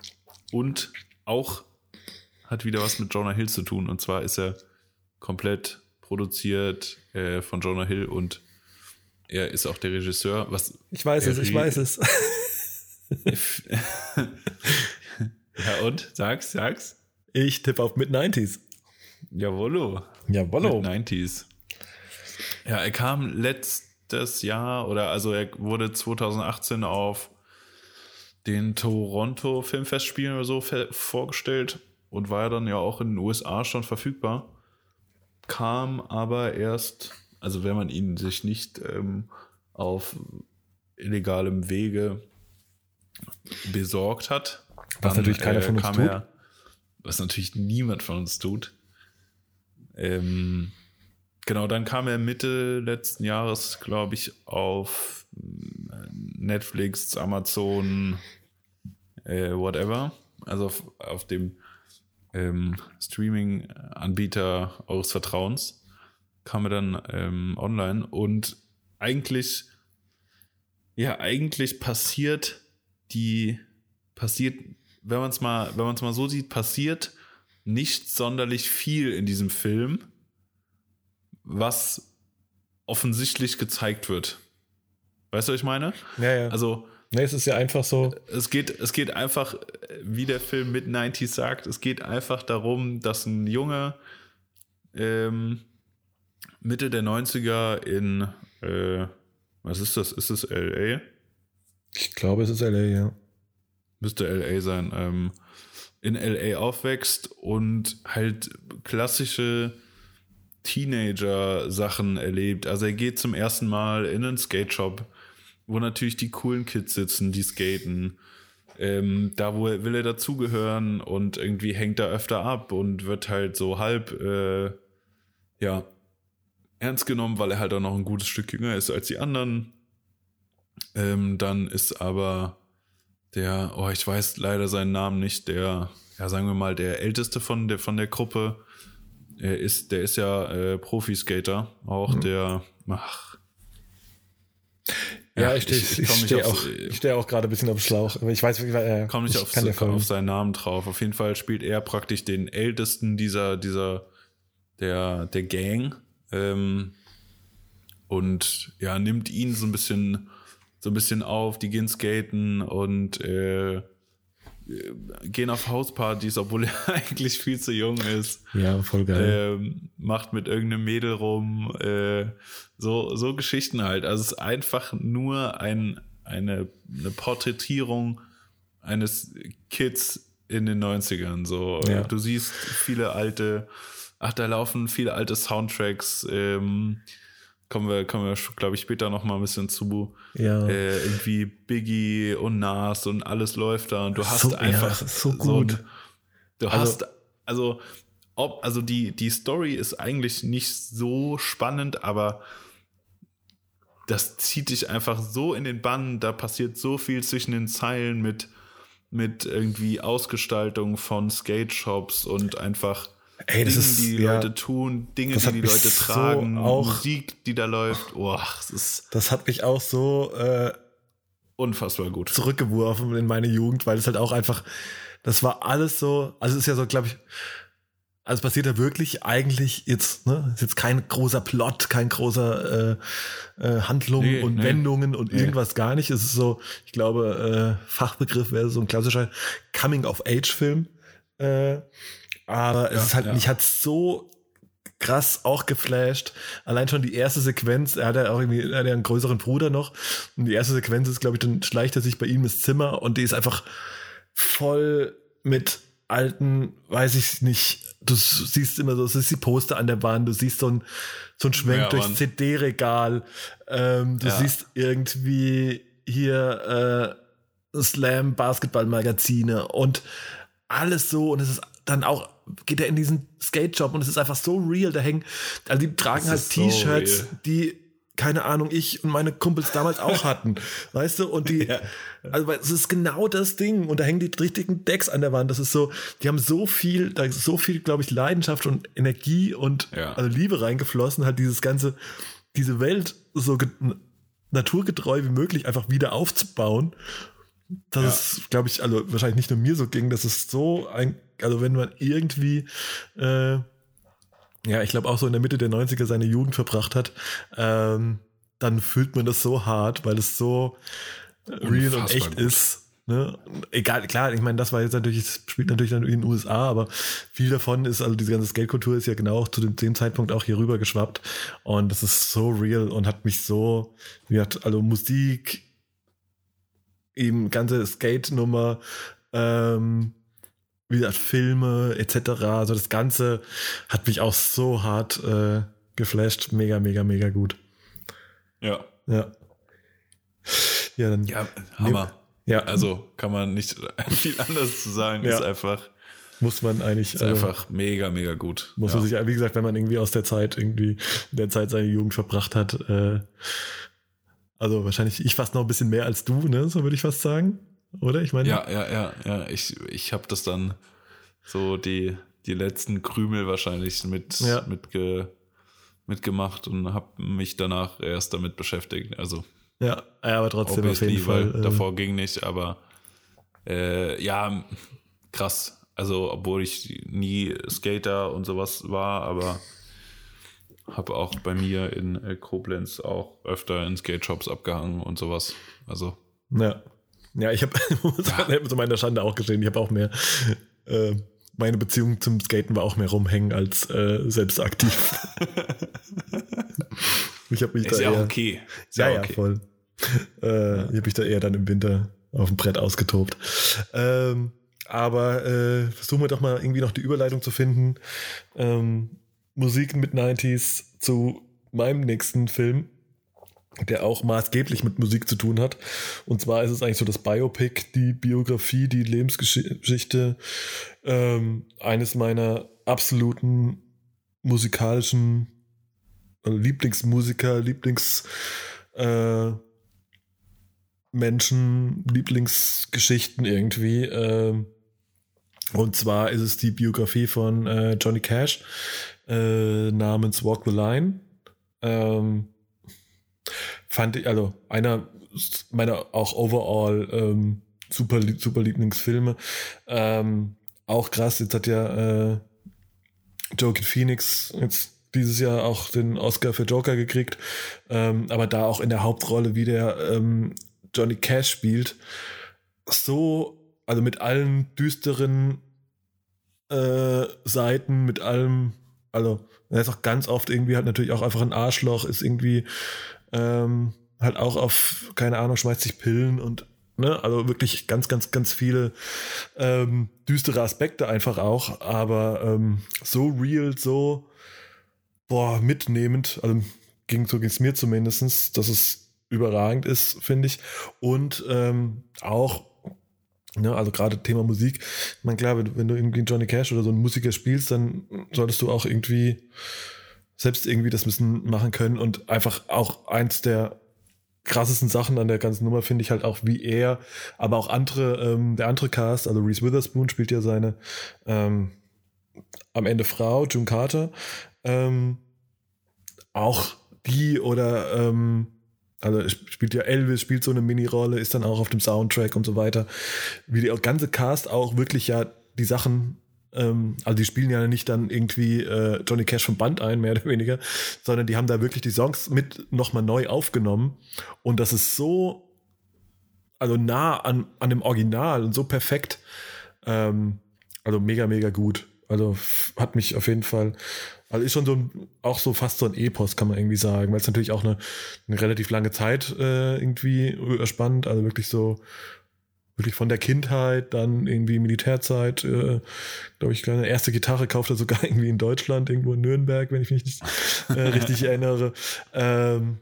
Speaker 1: und auch hat wieder was mit Jonah Hill zu tun. Und zwar ist er komplett produziert äh, von Jonah Hill und er ist auch der Regisseur. Was
Speaker 2: ich weiß es, ich weiß es.
Speaker 1: ja, und? Sag's, sag's.
Speaker 2: Ich tippe auf Mid-90s.
Speaker 1: Jawollo.
Speaker 2: Jawollo.
Speaker 1: Mid-90s. Ja, er kam letztes Jahr oder also er wurde 2018 auf den Toronto Filmfestspielen oder so vorgestellt und war dann ja auch in den USA schon verfügbar. Kam aber erst, also wenn man ihn sich nicht ähm, auf illegalem Wege besorgt hat,
Speaker 2: was natürlich keiner äh, von uns tut. Er,
Speaker 1: was natürlich niemand von uns tut. Ähm, genau, dann kam er Mitte letzten Jahres, glaube ich, auf äh, Netflix, Amazon, äh, whatever. Also auf, auf dem ähm, Streaming-Anbieter eures Vertrauens kam er dann ähm, online und eigentlich, ja, eigentlich passiert die, passiert, wenn man es mal, wenn man es mal so sieht, passiert nicht sonderlich viel in diesem Film, was offensichtlich gezeigt wird. Weißt du, was ich meine?
Speaker 2: Ja, ja.
Speaker 1: Also,
Speaker 2: nee, es ist ja einfach so.
Speaker 1: es geht, es geht einfach, wie der Film mit 90 sagt, es geht einfach darum, dass ein Junge ähm, Mitte der 90er in, äh, was ist das? Ist es LA?
Speaker 2: Ich glaube, es ist LA, ja.
Speaker 1: Müsste LA sein. Ähm, in LA aufwächst und halt klassische Teenager-Sachen erlebt. Also er geht zum ersten Mal in einen Skate-Shop, wo natürlich die coolen Kids sitzen, die skaten. Ähm, da wo er, will er dazugehören und irgendwie hängt er öfter ab und wird halt so halb, äh, ja, ernst genommen, weil er halt auch noch ein gutes Stück jünger ist als die anderen. Ähm, dann ist aber der, oh, ich weiß leider seinen Namen nicht, der, ja, sagen wir mal, der älteste von der, von der Gruppe. Er ist, der ist ja äh, Profiskater, auch
Speaker 2: Mhm.
Speaker 1: der, ach.
Speaker 2: Ja, ich stehe
Speaker 1: ich-
Speaker 2: ich,
Speaker 1: komm
Speaker 2: steh auch, ich steh auch gerade ein bisschen auf dem Schlauch. Aber ich weiß, äh,
Speaker 1: komme nicht
Speaker 2: ich
Speaker 1: auf,
Speaker 2: kann folgen.
Speaker 1: auf seinen Namen drauf. Auf jeden Fall spielt er praktisch den ältesten dieser, dieser, der, der Gang. Ähm, und ja, nimmt ihn so ein bisschen, so ein bisschen auf, die gehen skaten und äh, gehen auf Hauspartys, obwohl er eigentlich viel zu jung ist.
Speaker 2: Ja, voll geil.
Speaker 1: Ähm, macht mit irgendeinem Mädel rum, äh, so, so Geschichten halt. Also es ist einfach nur ein, eine, eine Porträtierung eines Kids in den 90ern. So,
Speaker 2: Ja.
Speaker 1: du siehst viele alte, ach, da laufen viele alte Soundtracks, ähm, kommen wir, kommen wir, glaube ich, später noch mal ein bisschen zu.
Speaker 2: ja.
Speaker 1: Äh, irgendwie Biggie und Nas und alles läuft da und du hast
Speaker 2: So- ja,
Speaker 1: einfach
Speaker 2: ist so gut.
Speaker 1: ein- du
Speaker 2: Also-
Speaker 1: hast also ob also die die Story ist eigentlich nicht so spannend, aber das zieht dich einfach so in den Bann, da passiert so viel zwischen den Zeilen mit mit irgendwie Ausgestaltung von Skate Shops und einfach
Speaker 2: Ey, das
Speaker 1: Dingen,
Speaker 2: ist-
Speaker 1: die die
Speaker 2: ja.
Speaker 1: Leute tun, Dinge,
Speaker 2: Das
Speaker 1: die die Leute
Speaker 2: so
Speaker 1: tragen,
Speaker 2: auch-
Speaker 1: Musik, die da läuft. Oh, es ist
Speaker 2: Das hat mich auch so äh,
Speaker 1: unfassbar gut.
Speaker 2: zurückgeworfen in meine Jugend, weil es halt auch einfach, das war alles so, also es ist ja so, glaube ich, also passiert ja wirklich eigentlich jetzt, ne, ist jetzt kein großer Plot, kein großer äh, äh, Handlungen
Speaker 1: Nee,
Speaker 2: und
Speaker 1: nee.
Speaker 2: Wendungen und
Speaker 1: Nee.
Speaker 2: irgendwas gar nicht. Es ist so, ich glaube, äh, Fachbegriff wäre so ein klassischer Coming-of-Age-Film. Äh, aber es
Speaker 1: Ja,
Speaker 2: ist halt,
Speaker 1: ja.
Speaker 2: mich hat so krass auch geflasht. Allein schon die erste Sequenz, er hat ja auch irgendwie, er hat ja einen größeren Bruder noch. Und die erste Sequenz ist, glaube ich, dann schleicht er sich bei ihm ins Zimmer und die ist einfach voll mit alten, weiß ich nicht, du siehst immer so, es ist die Poster an der Wand, du siehst so ein, so ein Schwenk
Speaker 1: Ja,
Speaker 2: durchs. CD-Regal, ähm, du
Speaker 1: Ja.
Speaker 2: siehst irgendwie hier äh, Slam Basketball-Magazine und alles so und es ist dann auch, geht er in diesen Skate-Shop und es ist einfach so real, da hängen, also die tragen halt
Speaker 1: so
Speaker 2: T-Shirts,
Speaker 1: real.
Speaker 2: die keine Ahnung, ich und meine Kumpels damals auch hatten. Weißt du? Und die,
Speaker 1: Ja.
Speaker 2: also es ist genau das Ding. Und da hängen die richtigen Decks an der Wand. Das ist so, die haben so viel, da ist so viel, glaube ich, Leidenschaft und Energie und
Speaker 1: Ja.
Speaker 2: also Liebe reingeflossen, halt dieses ganze, diese Welt so ge- naturgetreu wie möglich einfach wieder aufzubauen. Das
Speaker 1: Ja.
Speaker 2: ist, glaube ich, also wahrscheinlich nicht nur mir so ging, das ist so ein, also wenn man irgendwie äh, ja, ich glaube auch so in der Mitte der 90er seine Jugend verbracht hat, ähm, dann fühlt man das so hart, weil es so real und
Speaker 1: Unfassbar
Speaker 2: echt
Speaker 1: gut.
Speaker 2: ist. Ne? Egal, klar, ich meine, das war jetzt natürlich, es spielt natürlich dann in den USA, aber viel davon ist, also diese ganze Skate-Kultur ist ja genau auch zu dem, dem Zeitpunkt auch hier rüber geschwappt. Und das ist so real und hat mich so, wie hat, also Musik, eben ganze Skate-Nummer, ähm, wie gesagt, Filme etc. Also das Ganze hat mich auch so hart äh, geflasht. Mega, mega, mega gut.
Speaker 1: Ja.
Speaker 2: Ja. Ja, dann.
Speaker 1: Ja, Hammer.
Speaker 2: Ja,
Speaker 1: Also kann man nicht viel anderes zu sagen.
Speaker 2: Ja.
Speaker 1: Ist einfach,
Speaker 2: muss man eigentlich.
Speaker 1: ist
Speaker 2: also,
Speaker 1: einfach mega, mega gut.
Speaker 2: muss
Speaker 1: ja.
Speaker 2: man sich, wie gesagt, wenn man irgendwie aus der Zeit irgendwie der Zeit seine Jugend verbracht hat, äh, also wahrscheinlich ich fast noch ein bisschen mehr als du, ne? So würde ich fast sagen. Oder? Ich meine.
Speaker 1: ja, ja, ja, ja. Ich, ich habe das dann so die, die letzten Krümel wahrscheinlich mit,
Speaker 2: Ja.
Speaker 1: mitge, mitgemacht und habe mich danach erst damit beschäftigt. Also
Speaker 2: Ja, aber trotzdem auf jeden Fall.
Speaker 1: weil
Speaker 2: äh,
Speaker 1: davor ging nicht, aber äh, ja, krass. Also, obwohl ich nie Skater und sowas war, aber habe auch bei mir in äh, Koblenz auch öfter in Skate-Shops abgehangen und sowas. Also.
Speaker 2: Ja. Ja, ich habe ja. zu meiner Schande auch gesehen, ich habe auch mehr. Äh, meine Beziehung zum Skaten war auch mehr rumhängen als äh, selbst aktiv. ich habe mich
Speaker 1: Ist
Speaker 2: da
Speaker 1: ja
Speaker 2: eher,
Speaker 1: okay. Ist
Speaker 2: ja,
Speaker 1: ja
Speaker 2: ja,
Speaker 1: okay.
Speaker 2: voll. Äh, Ich habe mich da eher dann im Winter auf dem Brett ausgetobt. Ähm, aber äh, versuchen wir doch mal irgendwie noch die Überleitung zu finden. Ähm, Musik mit 90s zu meinem nächsten Film, der auch maßgeblich mit Musik zu tun hat. Und zwar ist es eigentlich so das Biopic, die Biografie, die Lebensgeschichte ähm, eines meiner absoluten musikalischen also Lieblingsmusiker, Lieblings äh, Lieblingsgeschichten irgendwie. ähm, und zwar ist es die Biografie von äh, Johnny Cash äh, namens Walk the Line. Ähm, fand ich, also einer meiner auch overall ähm, super, super Lieblingsfilme. Ähm, auch krass, jetzt hat ja äh, Joaquin Phoenix jetzt dieses Jahr auch den Oscar für Joker gekriegt, ähm, aber da auch in der Hauptrolle, wie der ähm, Johnny Cash spielt, so, also mit allen düsteren äh, Seiten, mit allem, also er ist auch ganz oft irgendwie halt natürlich auch einfach ein Arschloch, ist irgendwie ähm, halt auch auf, keine Ahnung, schmeißt sich Pillen und ne, also wirklich ganz, ganz, ganz viele ähm, düstere Aspekte einfach auch, aber ähm, so real, so boah, mitnehmend, also ging, so ging es mir zumindestens, dass es überragend ist, finde ich. Und ähm, auch, ne, also gerade Thema Musik, ich meine, klar, wenn, du- irgendwie Johnny Cash oder so einen Musiker spielst, dann solltest du auch irgendwie selbst irgendwie das müssen machen können. Und einfach auch eins der krassesten Sachen an der ganzen Nummer finde ich halt auch, wie er, aber auch andere, ähm, der andere Cast, also Reese Witherspoon spielt ja seine ähm, am Ende Frau, June Carter, ähm, auch die oder ähm, also spielt ja Elvis, spielt so eine Mini-Rolle, ist dann auch auf dem Soundtrack und so weiter. Wie der ganze Cast auch wirklich ja die Sachen, ähm, also die spielen ja nicht dann irgendwie äh, Johnny Cash vom Band ein, mehr oder weniger, sondern die haben da wirklich die Songs mit nochmal neu aufgenommen. Und das ist so, also nah an, an dem Original und so perfekt. Ähm, also mega, mega gut. Also hat mich auf jeden Fall, also ist schon so ein, auch so fast so ein Epos, kann man irgendwie sagen, weil es natürlich auch eine, eine relativ lange Zeit äh, irgendwie überspannt, also wirklich so, wirklich von der Kindheit, dann irgendwie Militärzeit, äh, glaube ich, eine erste Gitarre kauft er sogar irgendwie in Deutschland, irgendwo in Nürnberg, wenn ich mich nicht äh, richtig erinnere. Ähm,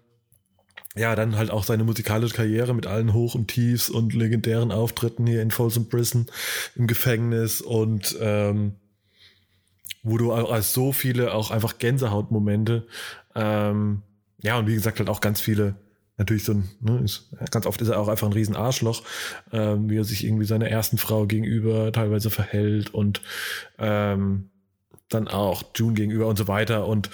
Speaker 2: ja, dann halt auch seine musikalische Karriere mit allen Hoch und Tiefs und legendären Auftritten hier in Folsom Prison im Gefängnis und ähm, wo du als so viele auch einfach Gänsehautmomente, ähm, ja, und wie gesagt, halt auch ganz viele, natürlich so ein, ne, ist, ganz oft ist er auch einfach ein riesen Arschloch, ähm, wie er sich irgendwie seiner ersten Frau gegenüber teilweise verhält und ähm, dann auch June gegenüber und so weiter und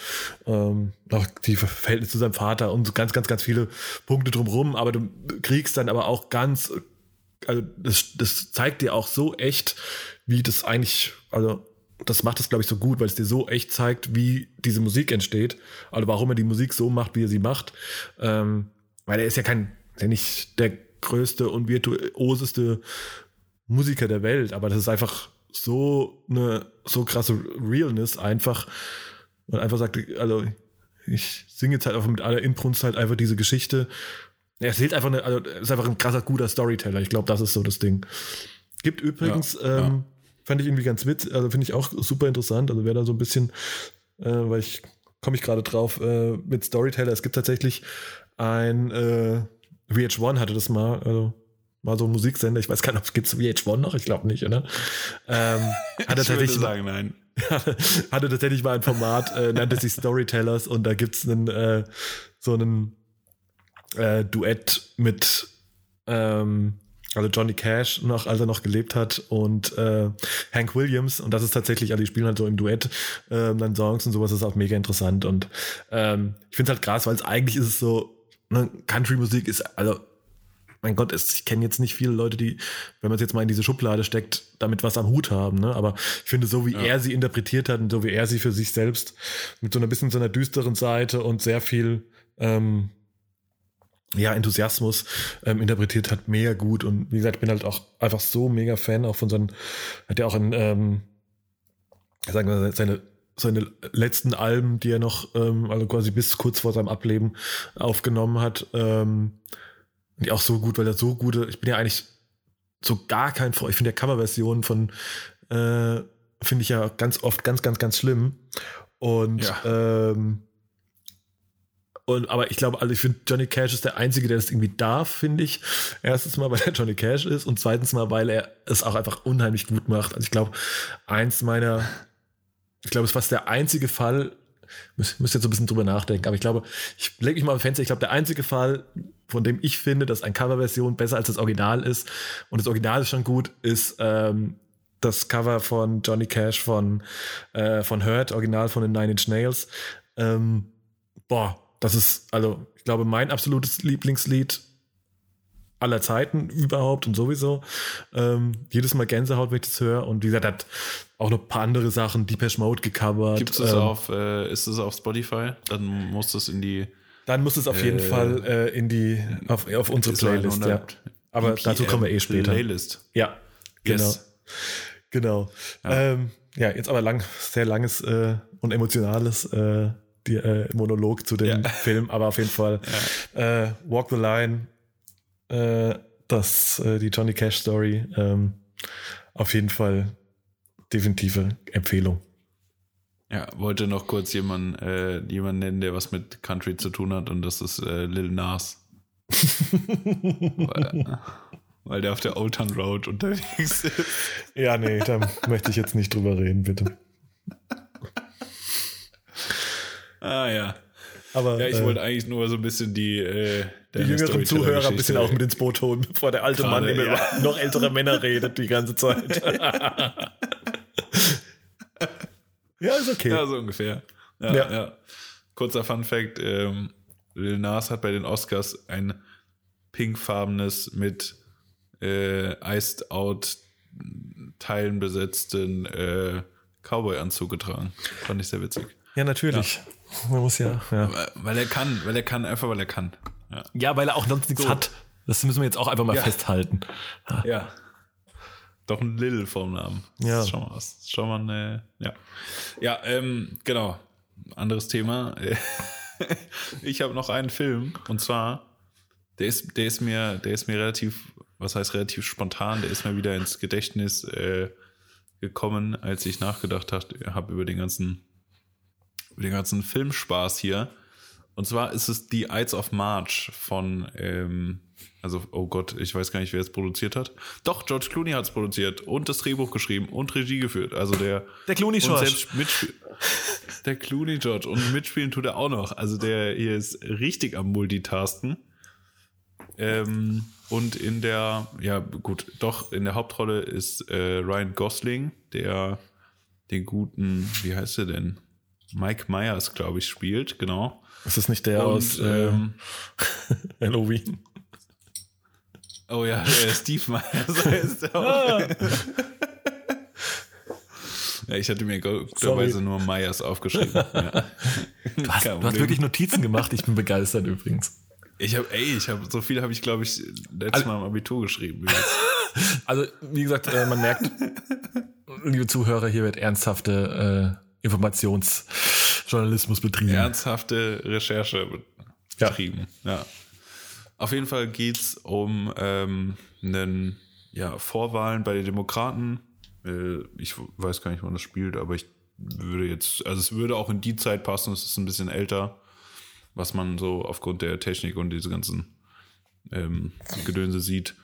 Speaker 2: ähm, auch die Verhältnisse zu seinem Vater und so ganz, ganz, ganz viele Punkte drumrum, aber du kriegst dann aber auch ganz, also das, das zeigt dir auch so echt, wie das eigentlich, also das macht es, glaube ich, so gut, weil es dir so echt zeigt, wie diese Musik entsteht, also warum er die Musik so macht, wie er sie macht, ähm, weil er ist ja kein, der nicht der größte und virtuoseste Musiker der Welt, aber das ist einfach so eine so krasse Realness einfach und einfach sagt, also ich singe jetzt halt einfach mit aller Inbrunst halt einfach diese Geschichte. Er erzählt einfach eine, also ist einfach ein krasser guter Storyteller. Ich glaube, das ist so das Ding. Gibt übrigens,
Speaker 1: Ja, ja.
Speaker 2: Fand ich irgendwie ganz witzig, also finde ich auch super interessant. Also wer da so ein bisschen, äh, weil ich komme ich gerade drauf äh, mit Storyteller. Es gibt tatsächlich ein äh, VH1 hatte das mal, also mal so ein Musiksender. Ich weiß gar nicht, ob es gibt VH1 noch. Ich glaube nicht, oder? Ähm, hat er tatsächlich mal,
Speaker 1: sagen, nein.
Speaker 2: hatte tatsächlich mal ein Format, äh, nannte sich Storytellers und da gibt's einen, äh, so einen äh, Duett mit ähm, also Johnny Cash noch, als er noch gelebt hat und äh, Hank Williams und das ist tatsächlich, also die spielen halt so im Duett ähm, dann Songs und sowas, ist auch mega interessant und ähm, ich finde es halt krass, weil es eigentlich ist es so, ne, Country-Musik ist, also mein Gott, es, ich kenne jetzt nicht viele Leute, die, wenn man es jetzt mal in diese Schublade steckt, damit was am Hut haben. Ne? Aber ich finde, so wie ja. er sie interpretiert hat und so wie er sie für sich selbst mit so einer bisschen so einer düsteren Seite und sehr viel ähm, ja, Enthusiasmus ähm, interpretiert hat, mega gut. Und wie gesagt, ich bin halt auch einfach so mega Fan auch von so einem, hat ja auch in, ähm, sagen wir, seine seine letzten Alben, die er noch, ähm, also quasi bis kurz vor seinem Ableben aufgenommen hat, ähm, die auch so gut, weil er so gute, ich bin ja eigentlich so gar kein Freund, ich finde ja Coverversionen von, äh, finde ich ja ganz oft ganz, ganz, ganz schlimm. Und, ja. ähm, und, aber ich glaube, also ich finde, Johnny Cash ist der Einzige, der das irgendwie darf, finde ich. Erstens mal, weil er Johnny Cash ist und zweitens mal, weil er es auch einfach unheimlich gut macht. Also ich glaube, eins meiner, ich glaube, es ist fast der einzige Fall, müsst, müsst jetzt so ein bisschen drüber nachdenken, aber ich glaube, ich lege mich mal am Fenster, ich glaube, der einzige Fall, von dem ich finde, dass eine Coverversion besser als das Original ist, und das Original ist schon gut, ist ähm, das Cover von Johnny Cash von, äh, von Hurt, Original von den Nine Inch Nails. Ähm, boah, das ist, also, ich glaube, mein absolutes Lieblingslied aller Zeiten überhaupt und sowieso. Ähm, jedes Mal Gänsehaut, wenn ich das höre. Und wie gesagt, hat auch noch ein paar andere Sachen, Deepesh Mode gecovert.
Speaker 1: Gibt es ähm, auf, äh, ist es auf Spotify? Dann muss es in die.
Speaker 2: Dann muss es auf äh, jeden Fall äh, in die, auf, auf unsere Playlist, ja. Aber EP dazu kommen wir eh später.
Speaker 1: Playlist.
Speaker 2: Ja, genau. Yes. Genau. Ja. Ähm, ja. jetzt aber lang, sehr langes äh, und emotionales äh, die, äh, Monolog zu dem ja. Film, aber auf jeden Fall ja. äh, Walk the Line, äh, das, äh, die Johnny Cash Story, ähm, auf jeden Fall definitive Empfehlung.
Speaker 1: Ja, wollte noch kurz jemanden, äh, jemanden nennen, der was mit Country zu tun hat und das ist äh, Lil Nas. weil, weil der auf der Old Town Road unterwegs ist.
Speaker 2: Ja, nee, da möchte ich jetzt nicht drüber reden, bitte.
Speaker 1: Ah ja. Aber, ja, ich äh, wollte eigentlich nur so ein bisschen die, äh,
Speaker 2: die jüngeren Zuhörer ein bisschen auch mit ins Boot holen, bevor der alte Mann immer ja. noch ältere Männer redet die ganze Zeit. ja, ist okay.
Speaker 1: Ja, so ungefähr. Ja, ja. ja. Kurzer Fun Fact: ähm, Lil Nas hat bei den Oscars ein pinkfarbenes mit äh, Iced Out Teilen besetzten äh, Cowboy-Anzug getragen. Fand ich sehr witzig.
Speaker 2: Ja, natürlich. Ja. Man muss ja, ja.
Speaker 1: Weil er kann, weil er kann, einfach weil er kann.
Speaker 2: Ja, ja weil er auch sonst nichts so. hat. Das müssen wir jetzt auch einfach mal ja. festhalten.
Speaker 1: Ja. Doch ein Lil vorm Namen. Ja. Das ist schon mal was. Schon mal eine, ja. Ja, ähm, genau. Anderes Thema. ich habe noch einen Film und zwar, der ist, der ist mir, der ist mir relativ, was heißt relativ spontan, der ist mir wieder ins Gedächtnis äh, gekommen, als ich nachgedacht habe über den ganzen über den ganzen Filmspaß hier. Und zwar ist es The Ides of March von, ähm, also, oh Gott, ich weiß gar nicht, wer es produziert hat. Doch, George Clooney hat es produziert und das Drehbuch geschrieben und Regie geführt. Also der.
Speaker 2: Der Clooney George.
Speaker 1: Der Clooney George. Und mitspielen tut er auch noch. Also der hier ist richtig am Multitasken. Ähm, und in der, ja, gut, doch, in der Hauptrolle ist äh, Ryan Gosling, der den guten, wie heißt er denn? Mike Myers, glaube ich, spielt, genau.
Speaker 2: Ist das nicht der Und, aus äh, ähm, Halloween?
Speaker 1: Oh ja, der Steve Myers heißt er auch. Ah. ja, ich hatte mir gutterweise nur Myers aufgeschrieben. Ja.
Speaker 2: Du, hast, du hast wirklich Notizen gemacht, ich bin begeistert übrigens.
Speaker 1: Ich habe, ey, ich habe so viel habe ich, glaube ich, letztes also, Mal im Abitur geschrieben.
Speaker 2: also, wie gesagt, äh, man merkt, liebe Zuhörer, hier wird ernsthafte äh, Informationsjournalismus betrieben.
Speaker 1: Ernsthafte Recherche betrieben, ja. ja. Auf jeden Fall geht es um ähm, einen ja, Vorwahlen bei den Demokraten. Äh, ich weiß gar nicht, wann das spielt, aber ich würde jetzt, also es würde auch in die Zeit passen, es ist ein bisschen älter, was man so aufgrund der Technik und diese ganzen ähm, Gedönse sieht.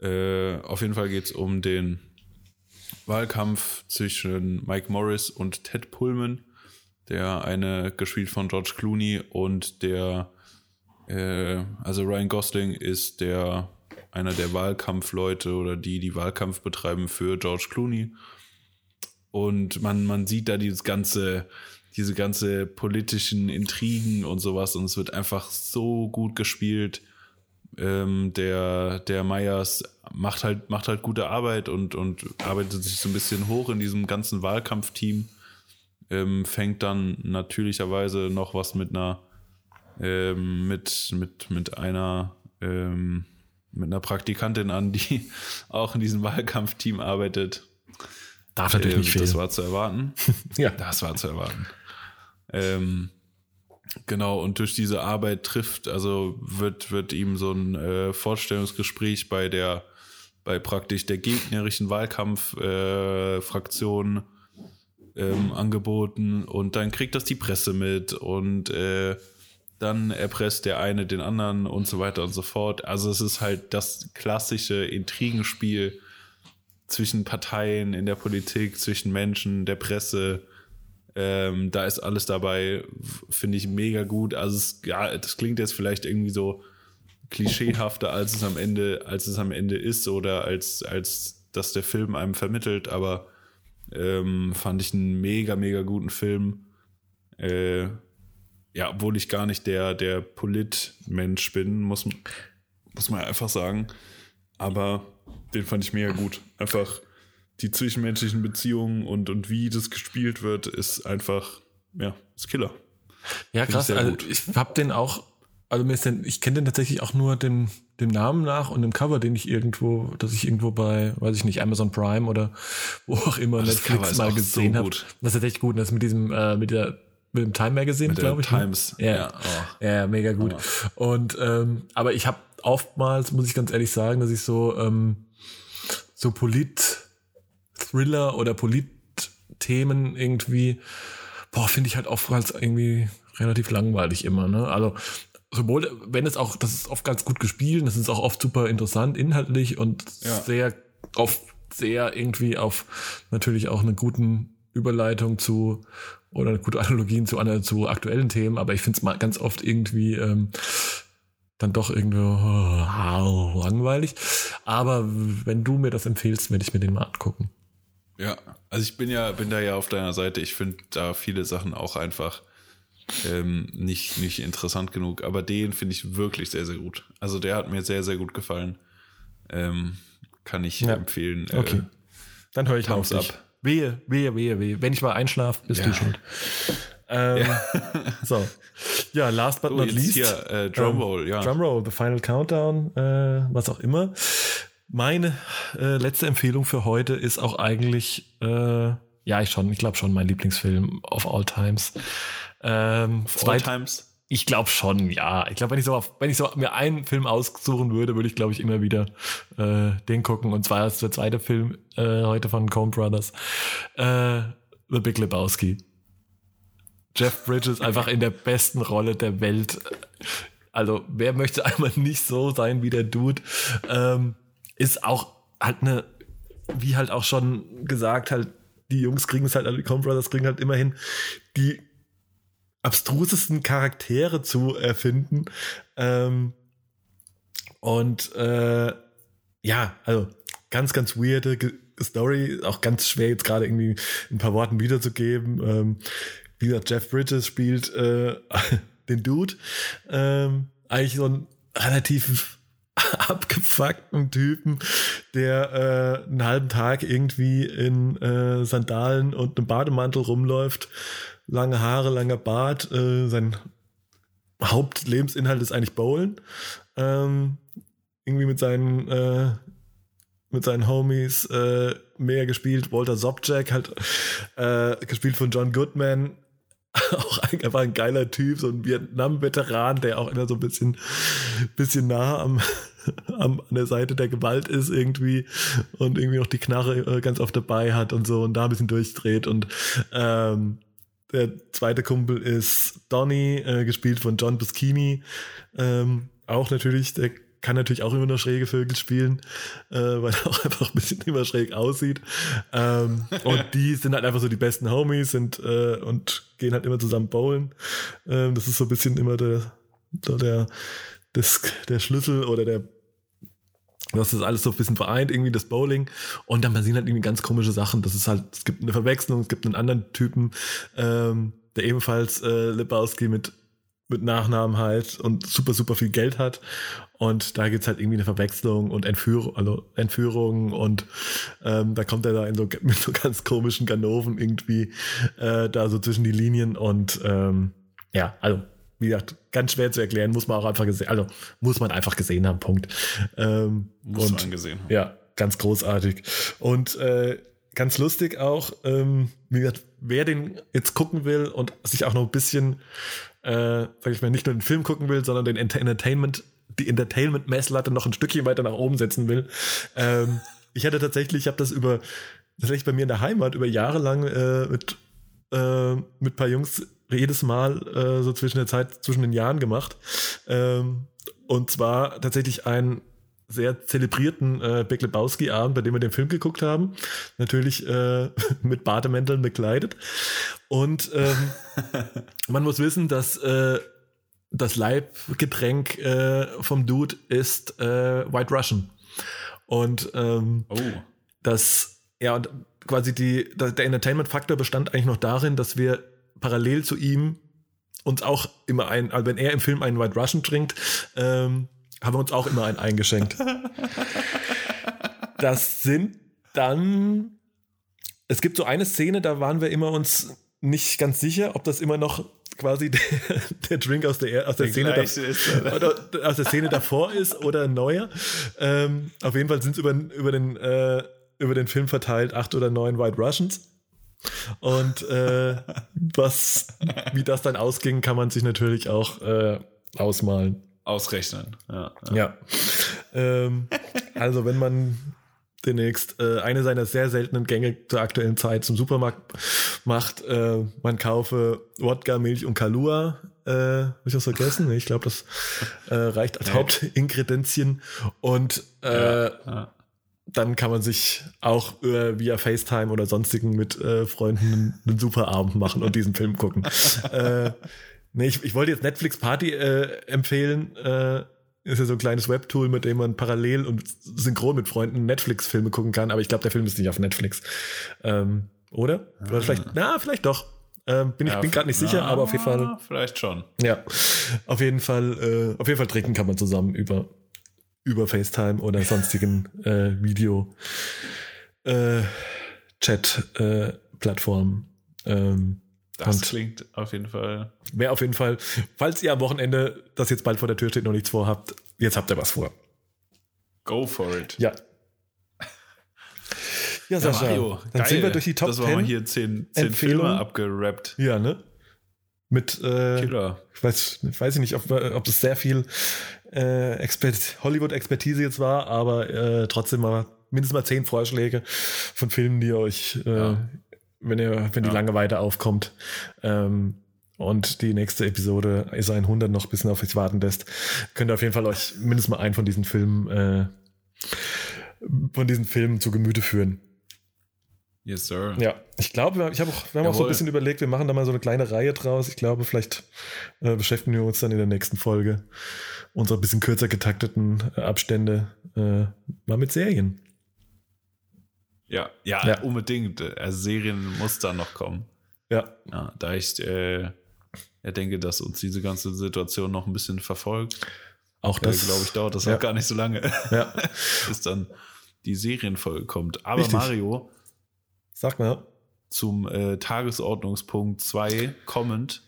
Speaker 1: Äh, auf jeden Fall geht es um den Wahlkampf zwischen Mike Morris und Ted Pullman, der eine gespielt von George Clooney und der, äh, also Ryan Gosling ist der einer der Wahlkampfleute oder die, die Wahlkampf betreiben für George Clooney. Und man, man sieht da dieses ganze, diese ganze politischen Intrigen und sowas und es wird einfach so gut gespielt. Ähm, der, der Meyers macht halt, macht halt gute Arbeit und, und arbeitet sich so ein bisschen hoch in diesem ganzen Wahlkampfteam. Ähm, fängt dann natürlicherweise noch was mit einer, ähm, mit, mit, mit einer, ähm, mit einer Praktikantin an, die auch in diesem Wahlkampfteam arbeitet.
Speaker 2: Darf natürlich nicht
Speaker 1: ähm,
Speaker 2: fehlen.
Speaker 1: Das war zu erwarten.
Speaker 2: ja.
Speaker 1: Das war zu erwarten. Ähm, genau, und durch diese Arbeit trifft, also wird, wird ihm so ein äh, Vorstellungsgespräch bei der, bei praktisch der gegnerischen Wahlkampffraktion äh, ähm, angeboten und dann kriegt das die Presse mit und äh, dann erpresst der eine den anderen und so weiter und so fort. Also es ist halt das klassische Intrigenspiel zwischen Parteien in der Politik, zwischen Menschen, der Presse. Ähm, da ist alles dabei, finde ich mega gut. Also es, ja, das klingt jetzt vielleicht irgendwie so klischeehafter, als es am Ende, als es am Ende ist oder als, als das der Film einem vermittelt, aber ähm, fand ich einen mega, mega guten Film. Äh, ja, obwohl ich gar nicht der, der Polit-Mensch bin, muss, muss man einfach sagen. Aber den fand ich mega gut. Einfach die zwischenmenschlichen Beziehungen und, und wie das gespielt wird, ist einfach, ja, ist Killer.
Speaker 2: Ja,
Speaker 1: Find ich
Speaker 2: krass. Also
Speaker 1: gut.
Speaker 2: ich hab den auch, also mir ist den, ich kenne den tatsächlich auch nur dem, dem Namen nach und dem Cover, den ich irgendwo, dass ich irgendwo bei, weiß ich nicht, Amazon Prime oder wo auch immer
Speaker 1: Das
Speaker 2: Netflix mal gesehen
Speaker 1: so
Speaker 2: habe. Das ist tatsächlich gut. Und das mit diesem, äh, mit der, mit dem Time Magazine, glaube ich. ne?
Speaker 1: Times.
Speaker 2: Ja.
Speaker 1: Ja, oh.
Speaker 2: Ja, mega gut. Und ähm, aber ich habe oftmals, muss ich ganz ehrlich sagen, dass ich so ähm, so Polit-Thriller oder Polit-Themen irgendwie, boah, finde ich halt oftmals irgendwie relativ langweilig immer. Ne? Also sowohl, wenn es auch, das ist oft ganz gut gespielt, das ist auch oft super interessant inhaltlich und
Speaker 1: Ja.
Speaker 2: sehr oft sehr irgendwie auf natürlich auch eine guten Überleitung zu oder gute Analogien zu, zu aktuellen Themen, aber ich finde es mal ganz oft irgendwie ähm, dann doch irgendwie oh, langweilig. Aber wenn du mir das empfehlst, werde ich mir den mal angucken.
Speaker 1: Ja, also ich bin ja, bin da ja auf deiner Seite. Ich finde da viele Sachen auch einfach ähm, nicht, nicht interessant genug. Aber den finde ich wirklich sehr, sehr gut. Also der hat mir sehr, sehr gut gefallen. Ähm, kann ich
Speaker 2: Ja.
Speaker 1: empfehlen. Äh,
Speaker 2: Okay. Dann höre ich mal auf
Speaker 1: Thumbs
Speaker 2: dich.
Speaker 1: up.
Speaker 2: Wehe, wehe, wehe, wehe. Wenn ich mal einschlafe, bist
Speaker 1: Ja.
Speaker 2: du schuld. Ähm, So. Ja, last but
Speaker 1: Oh,
Speaker 2: not least.
Speaker 1: hier, äh, Drumroll, ja.
Speaker 2: Drumroll, The Final Countdown, äh, was auch immer. Meine äh, letzte Empfehlung für heute ist auch eigentlich, äh, ja, ich schon, ich glaube schon mein Lieblingsfilm of all times. Ähm,
Speaker 1: All
Speaker 2: zweit-
Speaker 1: Times.
Speaker 2: ich glaube schon, ja. Ich glaube, wenn ich so wenn ich so mir einen Film aussuchen würde, würde ich, glaube ich, immer wieder äh, den gucken. Und zwar ist der zweite Film äh, heute von Coen Brothers. Äh, The Big Lebowski. Jeff Bridges einfach in der besten Rolle der Welt. Also, wer möchte einmal nicht so sein wie der Dude? Ähm, ist auch halt eine, wie halt auch schon gesagt, halt, die Jungs kriegen es halt, die Coen Brothers kriegen halt immerhin die abstrusesten Charaktere zu erfinden. Ähm, und äh, ja, also ganz, ganz weirde Story, auch ganz schwer jetzt gerade irgendwie in ein paar Worten wiederzugeben. Ähm, wie gesagt, Jeff Bridges spielt äh, den Dude. Ähm, eigentlich so ein relativ abgefuckten Typen, der äh, einen halben Tag irgendwie in äh, Sandalen und einem Bademantel rumläuft, lange Haare, langer Bart, äh, sein Hauptlebensinhalt ist eigentlich Bowlen. Ähm, irgendwie mit seinen äh, mit seinen Homies äh, mehr gespielt. Walter Sobchak halt äh, gespielt von John Goodman. auch ein, einfach ein geiler Typ, so ein Vietnam-Veteran, der auch immer so ein bisschen, bisschen nah am, am, an der Seite der Gewalt ist irgendwie und irgendwie noch die Knarre äh, ganz oft dabei hat und so und da ein bisschen durchdreht. Und ähm, der zweite Kumpel ist Donny, äh, gespielt von John Buscini. Ähm, auch natürlich, der kann natürlich auch immer nur schräge Vögel spielen, äh, weil er auch einfach ein bisschen immer schräg aussieht. Ähm, und die sind halt einfach so die besten Homies sind, äh, und gehen halt immer zusammen bowlen. Ähm, das ist so ein bisschen immer der, so der, das, der Schlüssel oder der das ist alles so ein bisschen vereint, irgendwie das Bowling. Und dann passieren halt irgendwie ganz komische Sachen. Das ist halt, es gibt eine Verwechslung, es gibt einen anderen Typen, ähm, der ebenfalls äh, Lebowski mit mit Nachnamen halt und super, super viel Geld hat. Und da gibt's halt irgendwie eine Verwechslung und Entführung, also Entführung und ähm, da kommt er da in so, mit so ganz komischen Ganoven irgendwie äh, da so zwischen die Linien und ähm, ja, also wie gesagt, ganz schwer zu erklären, muss man auch einfach gesehen, also muss man einfach gesehen haben, Punkt. Ähm,
Speaker 1: Muss
Speaker 2: und,
Speaker 1: man gesehen haben.
Speaker 2: ja, ganz großartig. Und äh, ganz lustig auch, ähm, wie gesagt, wer den jetzt gucken will und sich auch noch ein bisschen, äh, sag ich mal, nicht nur den Film gucken will, sondern den Enter Entertainment, die Entertainment-Messlatte noch ein Stückchen weiter nach oben setzen will. Ähm, ich hatte tatsächlich, ich habe das über, tatsächlich bei mir in der Heimat über Jahre lang äh, mit, äh, mit ein paar Jungs jedes Mal äh, so zwischen der Zeit, zwischen den Jahren gemacht. Ähm, und zwar tatsächlich ein sehr zelebrierten äh, Big Lebowski-Abend, bei dem wir den Film geguckt haben. Natürlich äh, mit Bademänteln bekleidet. Und ähm, man muss wissen, dass äh, das Leibgetränk äh, vom Dude ist äh, White Russian. Und ähm,
Speaker 1: Oh.
Speaker 2: das, ja, und quasi die, der der Entertainment-Faktor bestand eigentlich noch darin, dass wir parallel zu ihm uns auch immer ein, also wenn er im Film einen White Russian trinkt, ähm, haben wir uns auch immer einen eingeschenkt. das sind dann, es gibt so eine Szene, da waren wir immer uns nicht ganz sicher, ob das immer noch quasi der, der Drink aus der, aus der,
Speaker 1: Der
Speaker 2: Szene,
Speaker 1: gleiche ist, oder?
Speaker 2: oder aus der Szene davor ist oder ein neuer. Ähm, auf jeden Fall sind es über, über, den, äh, über den Film verteilt acht oder neun White Russians. Und äh, was, wie das dann ausging, kann man sich natürlich auch äh, ausmalen.
Speaker 1: Ausrechnen. Ja.
Speaker 2: Ja. ähm, also, wenn man demnächst äh, eine seiner sehr seltenen Gänge zur aktuellen Zeit zum Supermarkt macht, äh, man kaufe Wodka, Milch und Kalua. Äh, Habe ich das vergessen? Ich glaube, das äh, reicht als. Hauptingredenzien. Und äh,
Speaker 1: Ja.
Speaker 2: dann kann man sich auch äh, via FaceTime oder sonstigen mit äh, Freunden einen, einen super Abend machen und diesen Film gucken. Nee, ich, ich wollte jetzt Netflix Party äh, empfehlen. Äh, ist ja so ein kleines Webtool, mit dem man parallel und synchron mit Freunden Netflix-Filme gucken kann, aber ich glaube, der Film ist nicht auf Netflix. Ähm, oder? Oder vielleicht, na, vielleicht doch. Ähm, bin ich
Speaker 1: Ja,
Speaker 2: bin gerade nicht sicher,
Speaker 1: na,
Speaker 2: aber auf jeden Fall.
Speaker 1: Vielleicht schon.
Speaker 2: Ja, auf jeden Fall, äh, auf jeden Fall trinken kann man zusammen über, über FaceTime oder sonstigen äh, Video äh, Chat äh, Plattformen. Ähm,
Speaker 1: Das
Speaker 2: Und-
Speaker 1: klingt auf jeden Fall.
Speaker 2: Wäre auf jeden Fall, falls ihr am Wochenende, das jetzt bald vor der Tür steht, noch nichts vorhabt, jetzt habt ihr was vor.
Speaker 1: Go for it.
Speaker 2: Ja. Ja, Sascha,
Speaker 1: Mario,
Speaker 2: dann
Speaker 1: geil.
Speaker 2: sind wir durch die Top
Speaker 1: Das war mal
Speaker 2: 10.
Speaker 1: hier zehn, zehn. Filme abgerappt.
Speaker 2: Ja, ne? Mit, äh,
Speaker 1: Killer.
Speaker 2: ich weiß, weiß ich nicht, ob, ob das sehr viel äh, Expert Hollywood-Expertise jetzt war, aber äh, trotzdem mal mindestens mal zehn Vorschläge von Filmen, die euch, äh,
Speaker 1: Ja.
Speaker 2: Wenn ihr, wenn die
Speaker 1: Ja.
Speaker 2: Langeweile aufkommt. Ähm, und die nächste Episode ist ein 100 noch ein bisschen auf sich warten lässt, könnt ihr auf jeden Fall euch mindestens mal einen von diesen Filmen, äh, von diesen Filmen zu Gemüte führen.
Speaker 1: Yes, sir.
Speaker 2: Ja, ich glaube, wir, ich hab auch, wir haben auch so ein
Speaker 1: Jawohl.
Speaker 2: bisschen überlegt, wir machen da mal so eine kleine Reihe draus. Ich glaube, vielleicht äh, beschäftigen wir uns dann in der nächsten Folge unserer bisschen kürzer getakteten äh, Abstände äh, mal mit Serien.
Speaker 1: Ja, ja,
Speaker 2: Ja.
Speaker 1: unbedingt. Also Serien muss da noch kommen.
Speaker 2: Ja,
Speaker 1: Ja, da ich äh, denke, dass uns diese ganze Situation noch ein bisschen verfolgt,
Speaker 2: auch
Speaker 1: das
Speaker 2: das
Speaker 1: glaube ich, dauert das
Speaker 2: ja.
Speaker 1: auch gar nicht so lange,
Speaker 2: Ja,
Speaker 1: bis dann die Serienfolge kommt. Aber
Speaker 2: Richtig.
Speaker 1: Mario,
Speaker 2: sag mal,
Speaker 1: zum äh, Tagesordnungspunkt 2 kommend,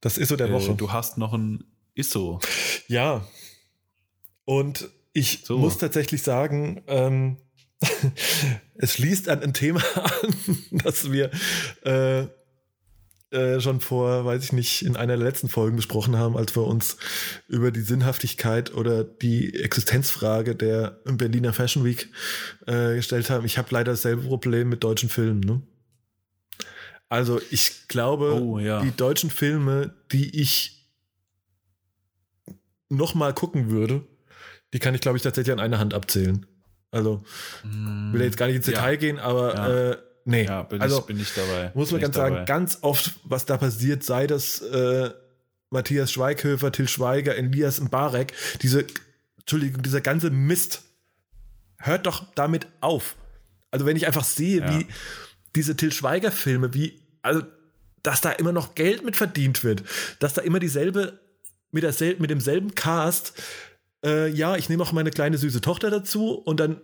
Speaker 2: das ist so der
Speaker 1: äh,
Speaker 2: Woche.
Speaker 1: du hast noch ein ISO.
Speaker 2: Ja. Und ich
Speaker 1: So.
Speaker 2: muss tatsächlich sagen, ähm, es schließt an ein Thema an, das wir äh, äh, schon vor, weiß ich nicht, in einer der letzten Folgen besprochen haben, als wir uns über die Sinnhaftigkeit oder die Existenzfrage der Berliner Fashion Week äh, gestellt haben. Ich habe leider dasselbe Problem mit deutschen Filmen. Ne? Also ich glaube,
Speaker 1: Oh, ja.
Speaker 2: die deutschen Filme, die ich noch mal gucken würde, die kann ich, glaube ich, tatsächlich an einer Hand abzählen. Also will jetzt gar nicht ins
Speaker 1: Ja.
Speaker 2: Detail gehen, aber
Speaker 1: Ja.
Speaker 2: äh, nee.
Speaker 1: Ja, bin,
Speaker 2: also
Speaker 1: ich, bin ich dabei.
Speaker 2: muss man ganz
Speaker 1: ich
Speaker 2: sagen,
Speaker 1: dabei.
Speaker 2: ganz oft, was da passiert, sei das äh, Matthias Schweighöfer, Till Schweiger, Elias Mbarek, diese, Entschuldigung, dieser ganze Mist, hört doch damit auf. Also wenn ich einfach sehe,
Speaker 1: Ja.
Speaker 2: wie diese Till Schweiger-Filme, wie, also, dass da immer noch Geld mit verdient wird, dass da immer dieselbe mit, dersel mit demselben Cast, äh, ja, ich nehme auch meine kleine süße Tochter dazu und dann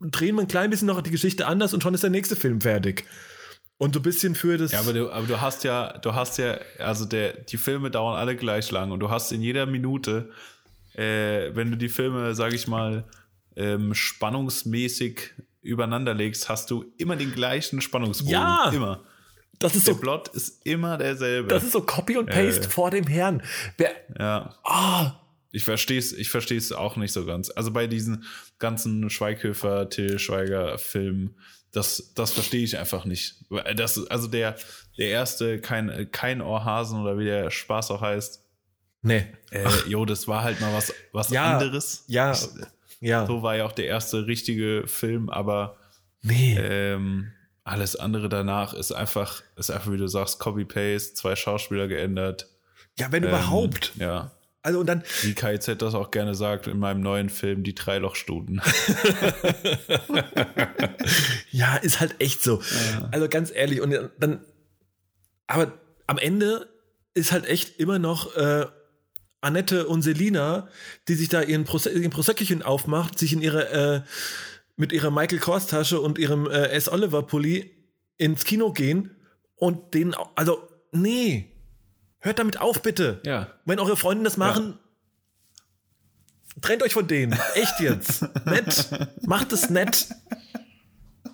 Speaker 2: drehen wir ein klein bisschen noch die Geschichte anders und schon ist der nächste Film fertig. Und so ein bisschen für das.
Speaker 1: Ja, aber du, aber du hast ja, du hast ja, also der, die Filme dauern alle gleich lang und du hast in jeder Minute, äh, wenn du die Filme, sag ich mal, ähm, spannungsmäßig übereinander legst, hast du immer den gleichen Spannungsbogen.
Speaker 2: Ja!
Speaker 1: Immer.
Speaker 2: Das ist
Speaker 1: Der
Speaker 2: so.
Speaker 1: Plot ist immer derselbe.
Speaker 2: Das ist so Copy und Paste
Speaker 1: Äh.
Speaker 2: vor dem Herrn. Wer,
Speaker 1: ja.
Speaker 2: ah,
Speaker 1: Ich verstehe es ich versteh's auch nicht so ganz. Also bei diesen ganzen Schweighöfer, Till Schweiger Filmen, das, das verstehe ich einfach nicht. Das, also der, der erste, kein, kein Ohrhasen oder wie der Spaß auch heißt,
Speaker 2: nee.
Speaker 1: äh, jo, das war halt mal was, was
Speaker 2: Ja,
Speaker 1: anderes.
Speaker 2: ja.
Speaker 1: Ich,
Speaker 2: Ja.
Speaker 1: so war ja auch der erste richtige Film, aber
Speaker 2: Nee.
Speaker 1: ähm, alles andere danach ist einfach, ist einfach, wie du sagst, Copy-Paste, zwei Schauspieler geändert.
Speaker 2: ja, wenn
Speaker 1: Ähm,
Speaker 2: überhaupt.
Speaker 1: Ja.
Speaker 2: Also und dann,
Speaker 1: Wie KZ das auch gerne sagt in meinem neuen Film, die Dreilochstuden.
Speaker 2: ja, ist halt echt so. Also ganz ehrlich, und dann, aber am Ende ist halt echt immer noch äh, Annette und Selina, die sich da ihren, Prose ihren Proseccochen aufmacht, sich in ihre, äh, mit ihrer Michael Kors Tasche und ihrem äh, S. Oliver Pulli ins Kino gehen und denen, au- also, nee, hört damit auf, bitte.
Speaker 1: Ja.
Speaker 2: Wenn eure Freunde das machen, trennt euch von denen. Echt jetzt. nett. Macht es nett.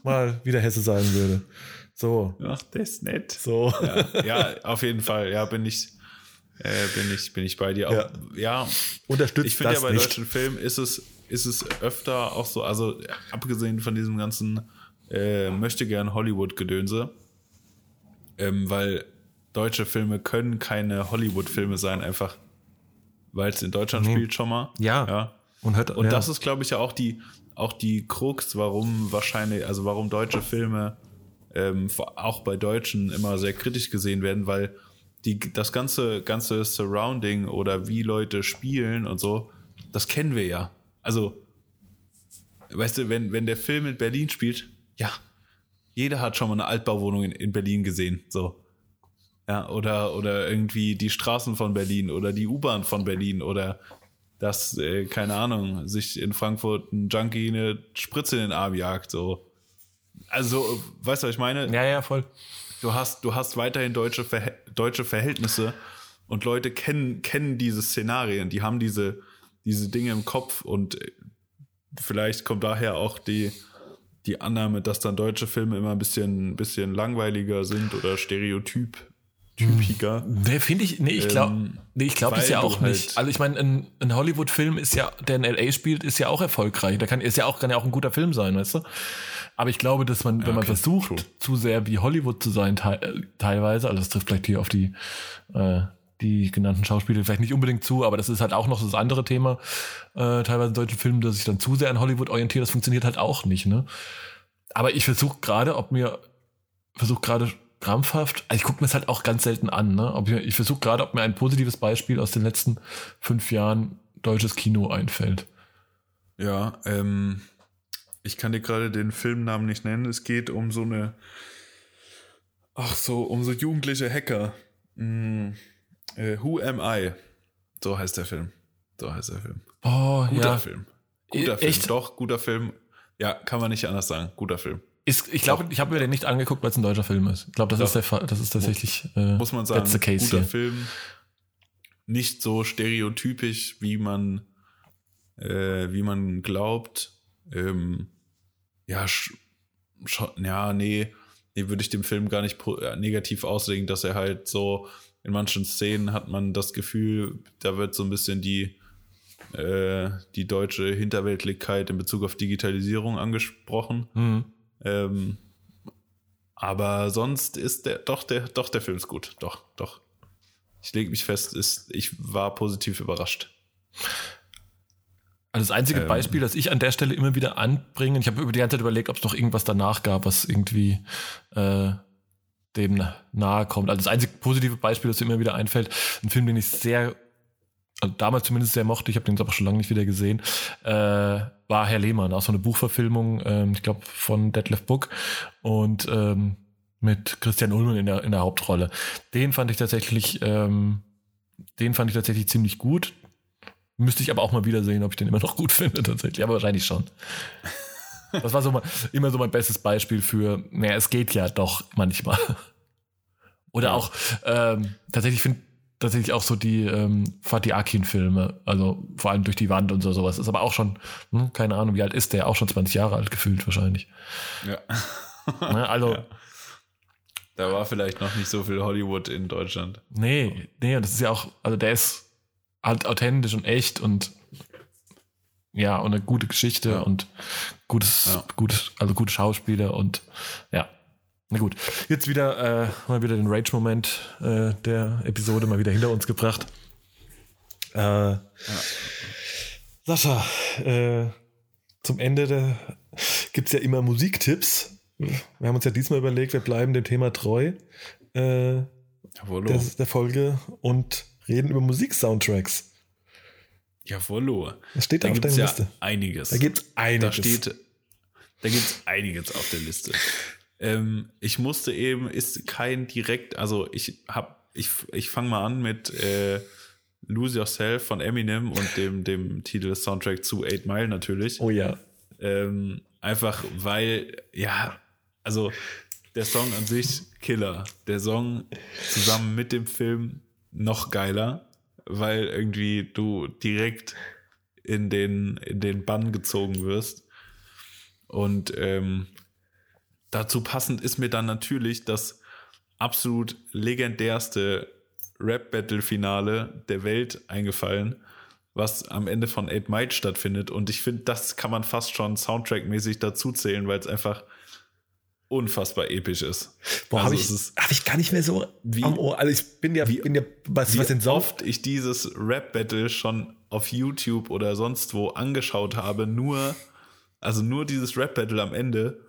Speaker 2: Mal, wie der Hesse sagen würde. So,
Speaker 1: Ach, das ist nett.
Speaker 2: so.
Speaker 1: Ja, ja, auf jeden Fall. Ja, bin ich, äh, bin ich, bin ich bei dir. Auch,
Speaker 2: Ja.
Speaker 1: ja.
Speaker 2: Unterstützt
Speaker 1: Ich finde ja bei
Speaker 2: nicht.
Speaker 1: deutschen Filmen ist es, ist es öfter auch so, also abgesehen von diesem ganzen äh, möchte gern Hollywood-Gedönse, ähm, weil deutsche Filme können keine Hollywood-Filme sein, einfach weil es in Deutschland spielt schon mal.
Speaker 2: Ja.
Speaker 1: ja.
Speaker 2: Und, hört,
Speaker 1: Und
Speaker 2: ja.
Speaker 1: das ist, glaube ich, ja auch die, auch die Krux, warum wahrscheinlich, also warum deutsche Filme ähm, auch bei Deutschen immer sehr kritisch gesehen werden, weil die, das ganze, ganze Surrounding oder wie Leute spielen und so, das kennen wir ja. Also, weißt du, wenn, wenn der Film in Berlin spielt, ja, jeder hat schon mal eine Altbauwohnung in, in Berlin gesehen, so. Ja, oder, oder irgendwie die Straßen von Berlin oder die U-Bahn von Berlin oder dass, äh, keine Ahnung, sich in Frankfurt ein Junkie eine Spritze in den Arm jagt, so. Also, weißt du, was ich meine?
Speaker 2: ja, ja, voll.
Speaker 1: Du hast, du hast weiterhin deutsche, Verhä deutsche Verhältnisse und Leute kennen, kennen diese Szenarien, die haben diese, diese Dinge im Kopf und äh, vielleicht kommt daher auch die, die Annahme, dass dann deutsche Filme immer ein bisschen, bisschen langweiliger sind oder stereotyp, typiger.
Speaker 2: Nee, finde ich, nee, ich glaube,
Speaker 1: Ähm,
Speaker 2: nee, ich glaube es ja auch
Speaker 1: halt-
Speaker 2: nicht. Also ich meine, ein, ein Hollywood-Film ist ja, der in L.A. spielt, ist ja auch erfolgreich. Da kann, ist ja auch, kann ja auch ein guter Film sein, weißt du? Aber ich glaube, dass man, wenn man
Speaker 1: okay,
Speaker 2: versucht,
Speaker 1: true.
Speaker 2: zu sehr wie Hollywood zu sein, te teilweise, also das trifft vielleicht hier auf die, äh, die genannten Schauspieler vielleicht nicht unbedingt zu, aber das ist halt auch noch das andere Thema, äh, teilweise in deutschen Filmen, dass ich dann zu sehr an Hollywood orientiere, das funktioniert halt auch nicht, ne? Aber ich versuche gerade, ob mir, versuche gerade krampfhaft, also ich gucke mir es halt auch ganz selten an, ne? Ob ich ich versuche gerade, ob mir ein positives Beispiel aus den letzten fünf Jahren deutsches Kino einfällt.
Speaker 1: Ja, ähm, ich kann dir gerade den Filmnamen nicht nennen. Es geht um so eine, ach so, um so jugendliche Hacker. Hm, äh, Who Am I? So heißt der Film. So heißt der Film.
Speaker 2: Oh,
Speaker 1: Guter
Speaker 2: ja.
Speaker 1: Film. Guter
Speaker 2: E-
Speaker 1: Film.
Speaker 2: echt?
Speaker 1: Doch, guter Film. Ja, kann man nicht anders sagen. Guter Film.
Speaker 2: Ist, ich glaube, ich habe mir den nicht angeguckt, weil es ein deutscher Film ist. Ich glaube, das
Speaker 1: Doch.
Speaker 2: ist der Fall. Das ist tatsächlich äh,
Speaker 1: Muss man sagen.
Speaker 2: case
Speaker 1: guter
Speaker 2: hier.
Speaker 1: Film. Nicht so stereotypisch, wie man, äh, wie man glaubt. Ähm, ja, ja, nee, nee, würde ich dem Film gar nicht äh, negativ auslegen, dass er halt so in manchen Szenen hat man das Gefühl, da wird so ein bisschen die, äh, die deutsche Hinterweltlichkeit in Bezug auf Digitalisierung angesprochen.
Speaker 2: Mhm.
Speaker 1: Ähm, aber sonst ist der doch der doch der Film ist gut, doch doch. Ich lege mich fest, ist ich war positiv überrascht.
Speaker 2: Also das einzige
Speaker 1: Ähm.
Speaker 2: Beispiel, das ich an der Stelle immer wieder anbringe, ich habe über die ganze Zeit überlegt, ob es noch irgendwas danach gab, was irgendwie äh, dem na- nahe kommt. Also das einzige positive Beispiel, das mir immer wieder einfällt, ein Film, den ich sehr, also damals zumindest sehr mochte, ich habe den jetzt aber schon lange nicht wieder gesehen, äh, war Herr Lehmann, auch so eine Buchverfilmung, ähm, ich glaube von Detlef Book und ähm, mit Christian Ullmann in der, in der Hauptrolle. Den fand ich tatsächlich ähm, den fand ich tatsächlich ziemlich gut. Müsste ich aber auch mal wieder sehen, ob ich den immer noch gut finde, tatsächlich. Aber wahrscheinlich schon. Das war so mal, immer so mein bestes Beispiel für, naja, es geht ja doch manchmal. Oder auch, ähm, tatsächlich finde tatsächlich auch so die ähm, Fatih Akin-Filme, also vor allem durch die Wand und so sowas. Ist aber auch schon, hm, keine Ahnung, wie alt ist der? Auch schon 20 Jahre alt gefühlt wahrscheinlich.
Speaker 1: Ja.
Speaker 2: Ne, also.
Speaker 1: Ja. Da war vielleicht noch nicht so viel Hollywood in Deutschland.
Speaker 2: Nee, nee, und das ist ja auch, also der ist halt authentisch und echt und ja, und eine gute Geschichte ja. und gutes, ja. gutes, also gute Schauspieler und ja. Na gut, jetzt wieder äh, mal wieder den Rage-Moment äh, der Episode mal wieder hinter uns gebracht. Äh, ja. Sascha, äh, zum Ende gibt es ja immer Musiktipps. Wir haben uns ja diesmal überlegt, wir bleiben dem Thema treu. Äh, der, der Folge und reden über Musiksoundtracks.
Speaker 1: Jawollo.
Speaker 2: Was steht da, da auf deiner
Speaker 1: ja
Speaker 2: Liste?
Speaker 1: Einiges.
Speaker 2: Da gibt es einiges.
Speaker 1: Da steht, da gibt es einiges auf der Liste. Ähm, ich musste eben, ist kein direkt, also ich hab, ich, ich fange mal an mit äh, Lose Yourself von Eminem und dem, dem Titel Soundtrack zu Eight Mile natürlich.
Speaker 2: Oh ja.
Speaker 1: Ähm, einfach weil, ja, also der Song an sich Killer. Der Song zusammen mit dem Film noch geiler weil irgendwie du direkt in den, in den Bann gezogen wirst. Und ähm, dazu passend ist mir dann natürlich das absolut legendärste Rap-Battle-Finale der Welt eingefallen, was am Ende von 8 Might stattfindet. Und ich finde, das kann man fast schon Soundtrack-mäßig dazu zählen, weil es einfach unfassbar episch ist.
Speaker 2: Boah, also habe ich, hab ich gar nicht mehr so
Speaker 1: wie,
Speaker 2: am Ohr. Also ich bin ja,
Speaker 1: wie,
Speaker 2: bin ja was,
Speaker 1: wie
Speaker 2: was
Speaker 1: denn oft ich dieses Rap-Battle schon auf YouTube oder sonst wo angeschaut habe, nur, also nur dieses Rap-Battle am Ende.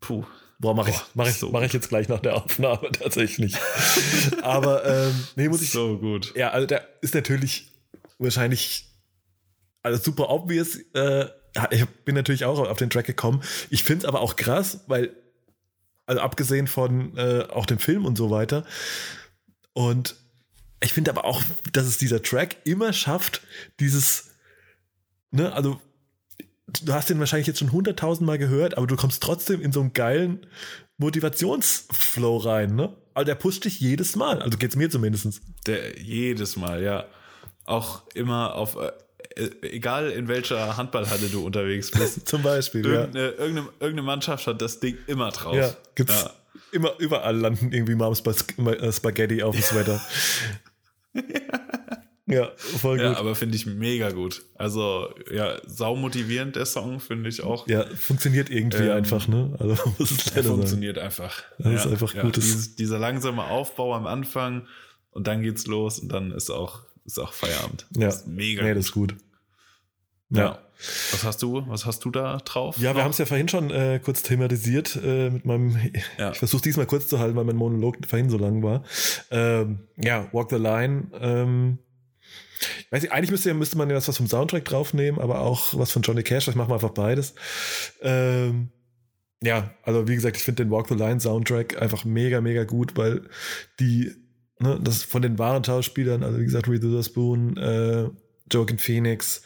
Speaker 1: Puh.
Speaker 2: Boah, mache ich, mach ich, so mach ich jetzt gleich nach der Aufnahme tatsächlich. Aber ähm, nee, muss ich.
Speaker 1: So gut.
Speaker 2: Ja, also der ist natürlich wahrscheinlich also super obvious. Äh, ich bin natürlich auch auf den Track gekommen. Ich finde es aber auch krass, weil also abgesehen von äh, auch dem Film und so weiter. Und ich finde aber auch, dass es dieser Track immer schafft, dieses, ne, also du hast den wahrscheinlich jetzt schon hunderttausend Mal gehört, aber du kommst trotzdem in so einen geilen Motivationsflow rein, ne? Also der pusht dich jedes Mal, also geht's mir zumindest.
Speaker 1: Der jedes Mal, ja. Auch immer auf äh, äh, egal in welcher Handballhalle du unterwegs bist.
Speaker 2: Zum Beispiel,
Speaker 1: irgendeine, ja. Irgendeine, irgendeine, Mannschaft hat das Ding immer drauf.
Speaker 2: Ja, gibt's ja. immer, überall landen irgendwie Moms äh, Spaghetti auf dem Sweater. ja, voll gut. Ja,
Speaker 1: aber finde ich mega gut. Also, ja, saumotivierend der Song, finde ich auch.
Speaker 2: Ja, funktioniert irgendwie ähm, einfach, ne? Also,
Speaker 1: muss es leider funktioniert sein. einfach.
Speaker 2: Das ja, ist einfach
Speaker 1: ja,
Speaker 2: gut.
Speaker 1: Dieses, dieser langsame Aufbau am Anfang und dann geht's los und dann ist auch ist auch Feierabend.
Speaker 2: Ja,
Speaker 1: das ist mega.
Speaker 2: Nee, das ist gut.
Speaker 1: Ja. ja. Was hast du, was hast du da drauf?
Speaker 2: Ja, noch? wir haben es ja vorhin schon äh, kurz thematisiert äh, mit meinem. Ja. Ich versuche diesmal kurz zu halten, weil mein Monolog vorhin so lang war. Ähm, ja, Walk the Line. Ähm, ich weiß nicht, eigentlich müsste, müsste man ja was vom Soundtrack draufnehmen, aber auch was von Johnny Cash. Ich mache mal einfach beides. Ähm, ja, also wie gesagt, ich finde den Walk the Line Soundtrack einfach mega, mega gut, weil die ne, das von den wahren Schauspielern, also wie gesagt, Reed Witherspoon, äh, Joaquin Phoenix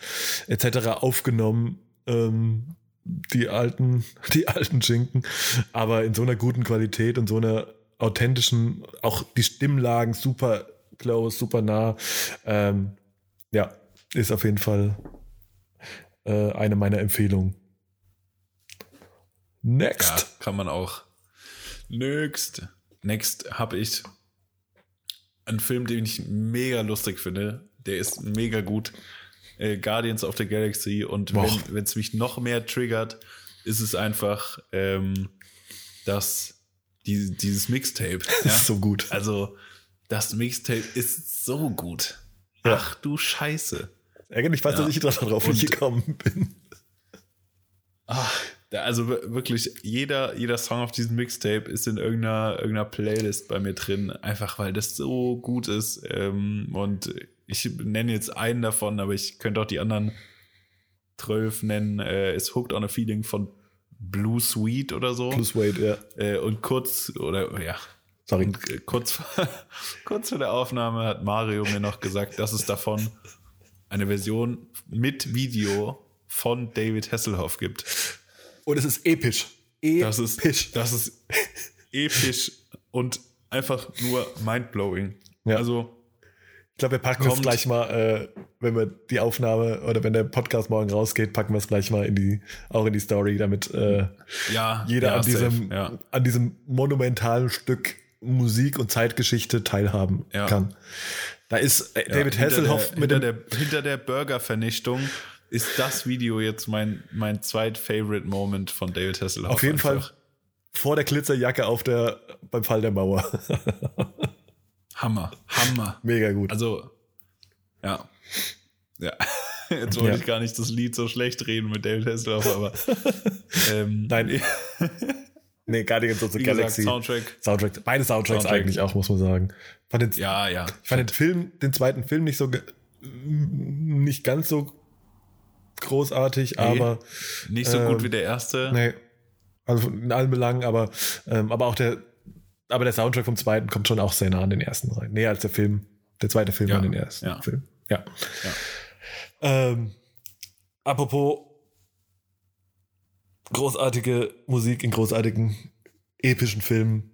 Speaker 2: etc. aufgenommen. Ähm, die alten, die alten Schinken, aber in so einer guten Qualität und so einer authentischen, auch die Stimmlagen super close, super nah. Ähm, ja, ist auf jeden Fall äh, eine meiner Empfehlungen. Next. Ja,
Speaker 1: kann man auch. Next. Next habe ich ein Film, den ich mega lustig finde. Der ist mega gut. Äh, Guardians of the Galaxy. Und Boah. wenn es mich noch mehr triggert, ist es einfach ähm, das, die, dieses Mixtape.
Speaker 2: Ja? ist so gut.
Speaker 1: Also, das Mixtape ist so gut. Ja. Ach du Scheiße.
Speaker 2: Ärgerlich, weiß, ja. dass ich darauf nicht gekommen bin.
Speaker 1: Ach, also wirklich, jeder, jeder Song auf diesem Mixtape ist in irgendeiner, irgendeiner Playlist bei mir drin, einfach weil das so gut ist. Ähm, und ich nenne jetzt einen davon, aber ich könnte auch die anderen zwölf nennen. Äh, ist Hooked on a Feeling von Blue Sweet oder so.
Speaker 2: Blue Sweet, ja.
Speaker 1: Äh, und kurz, oder ja,
Speaker 2: Sorry.
Speaker 1: Und äh, kurz, vor- kurz vor der Aufnahme hat Mario mir noch gesagt, dass es davon eine Version mit Video von David Hasselhoff gibt.
Speaker 2: Und es ist episch. Episch.
Speaker 1: Das ist, das ist episch und einfach nur mindblowing.
Speaker 2: Ja.
Speaker 1: Also,
Speaker 2: Ich glaube, wir packen es gleich mal, äh, wenn wir die Aufnahme oder wenn der Podcast morgen rausgeht, packen wir es gleich mal in die, auch in die Story, damit äh,
Speaker 1: ja,
Speaker 2: jeder
Speaker 1: ja,
Speaker 2: an, diesem,
Speaker 1: safe, ja.
Speaker 2: an diesem monumentalen Stück Musik und Zeitgeschichte teilhaben
Speaker 1: Ja.
Speaker 2: kann. Da ist äh,
Speaker 1: Ja,
Speaker 2: David
Speaker 1: hinter
Speaker 2: Hasselhoff
Speaker 1: der,
Speaker 2: mit
Speaker 1: hinter
Speaker 2: dem.
Speaker 1: der, hinter der Burgervernichtung ist das Video jetzt mein, mein zweit-favorite Moment von David Hasselhoff.
Speaker 2: Auf jeden
Speaker 1: einfach.
Speaker 2: Fall vor der Glitzerjacke auf der, beim Fall der Mauer.
Speaker 1: Hammer, Hammer.
Speaker 2: Mega gut.
Speaker 1: Also, ja. Ja. Jetzt wollte
Speaker 2: Ja.
Speaker 1: ich gar nicht das Lied so schlecht reden mit David Hasselhoff, aber ähm,
Speaker 2: Nein, nee, Guardians of the
Speaker 1: wie gesagt,
Speaker 2: Galaxy.
Speaker 1: Soundtrack.
Speaker 2: Soundtrack. Beide Soundtracks
Speaker 1: Soundtrack.
Speaker 2: eigentlich auch, muss man sagen. Fand den,
Speaker 1: Ja, ja.
Speaker 2: Ich fand den Film, den zweiten Film nicht so, nicht ganz so großartig, aber
Speaker 1: Nicht so
Speaker 2: ähm,
Speaker 1: gut wie der erste.
Speaker 2: nee, also in allen Belangen, aber, ähm, aber auch der, aber der Soundtrack vom zweiten kommt schon auch sehr nah an den ersten rein. Näher als der Film, der zweite Film
Speaker 1: Ja,
Speaker 2: an den ersten
Speaker 1: ja.
Speaker 2: Film. Ja.
Speaker 1: Ja.
Speaker 2: Ähm, apropos großartige Musik in großartigen epischen Filmen.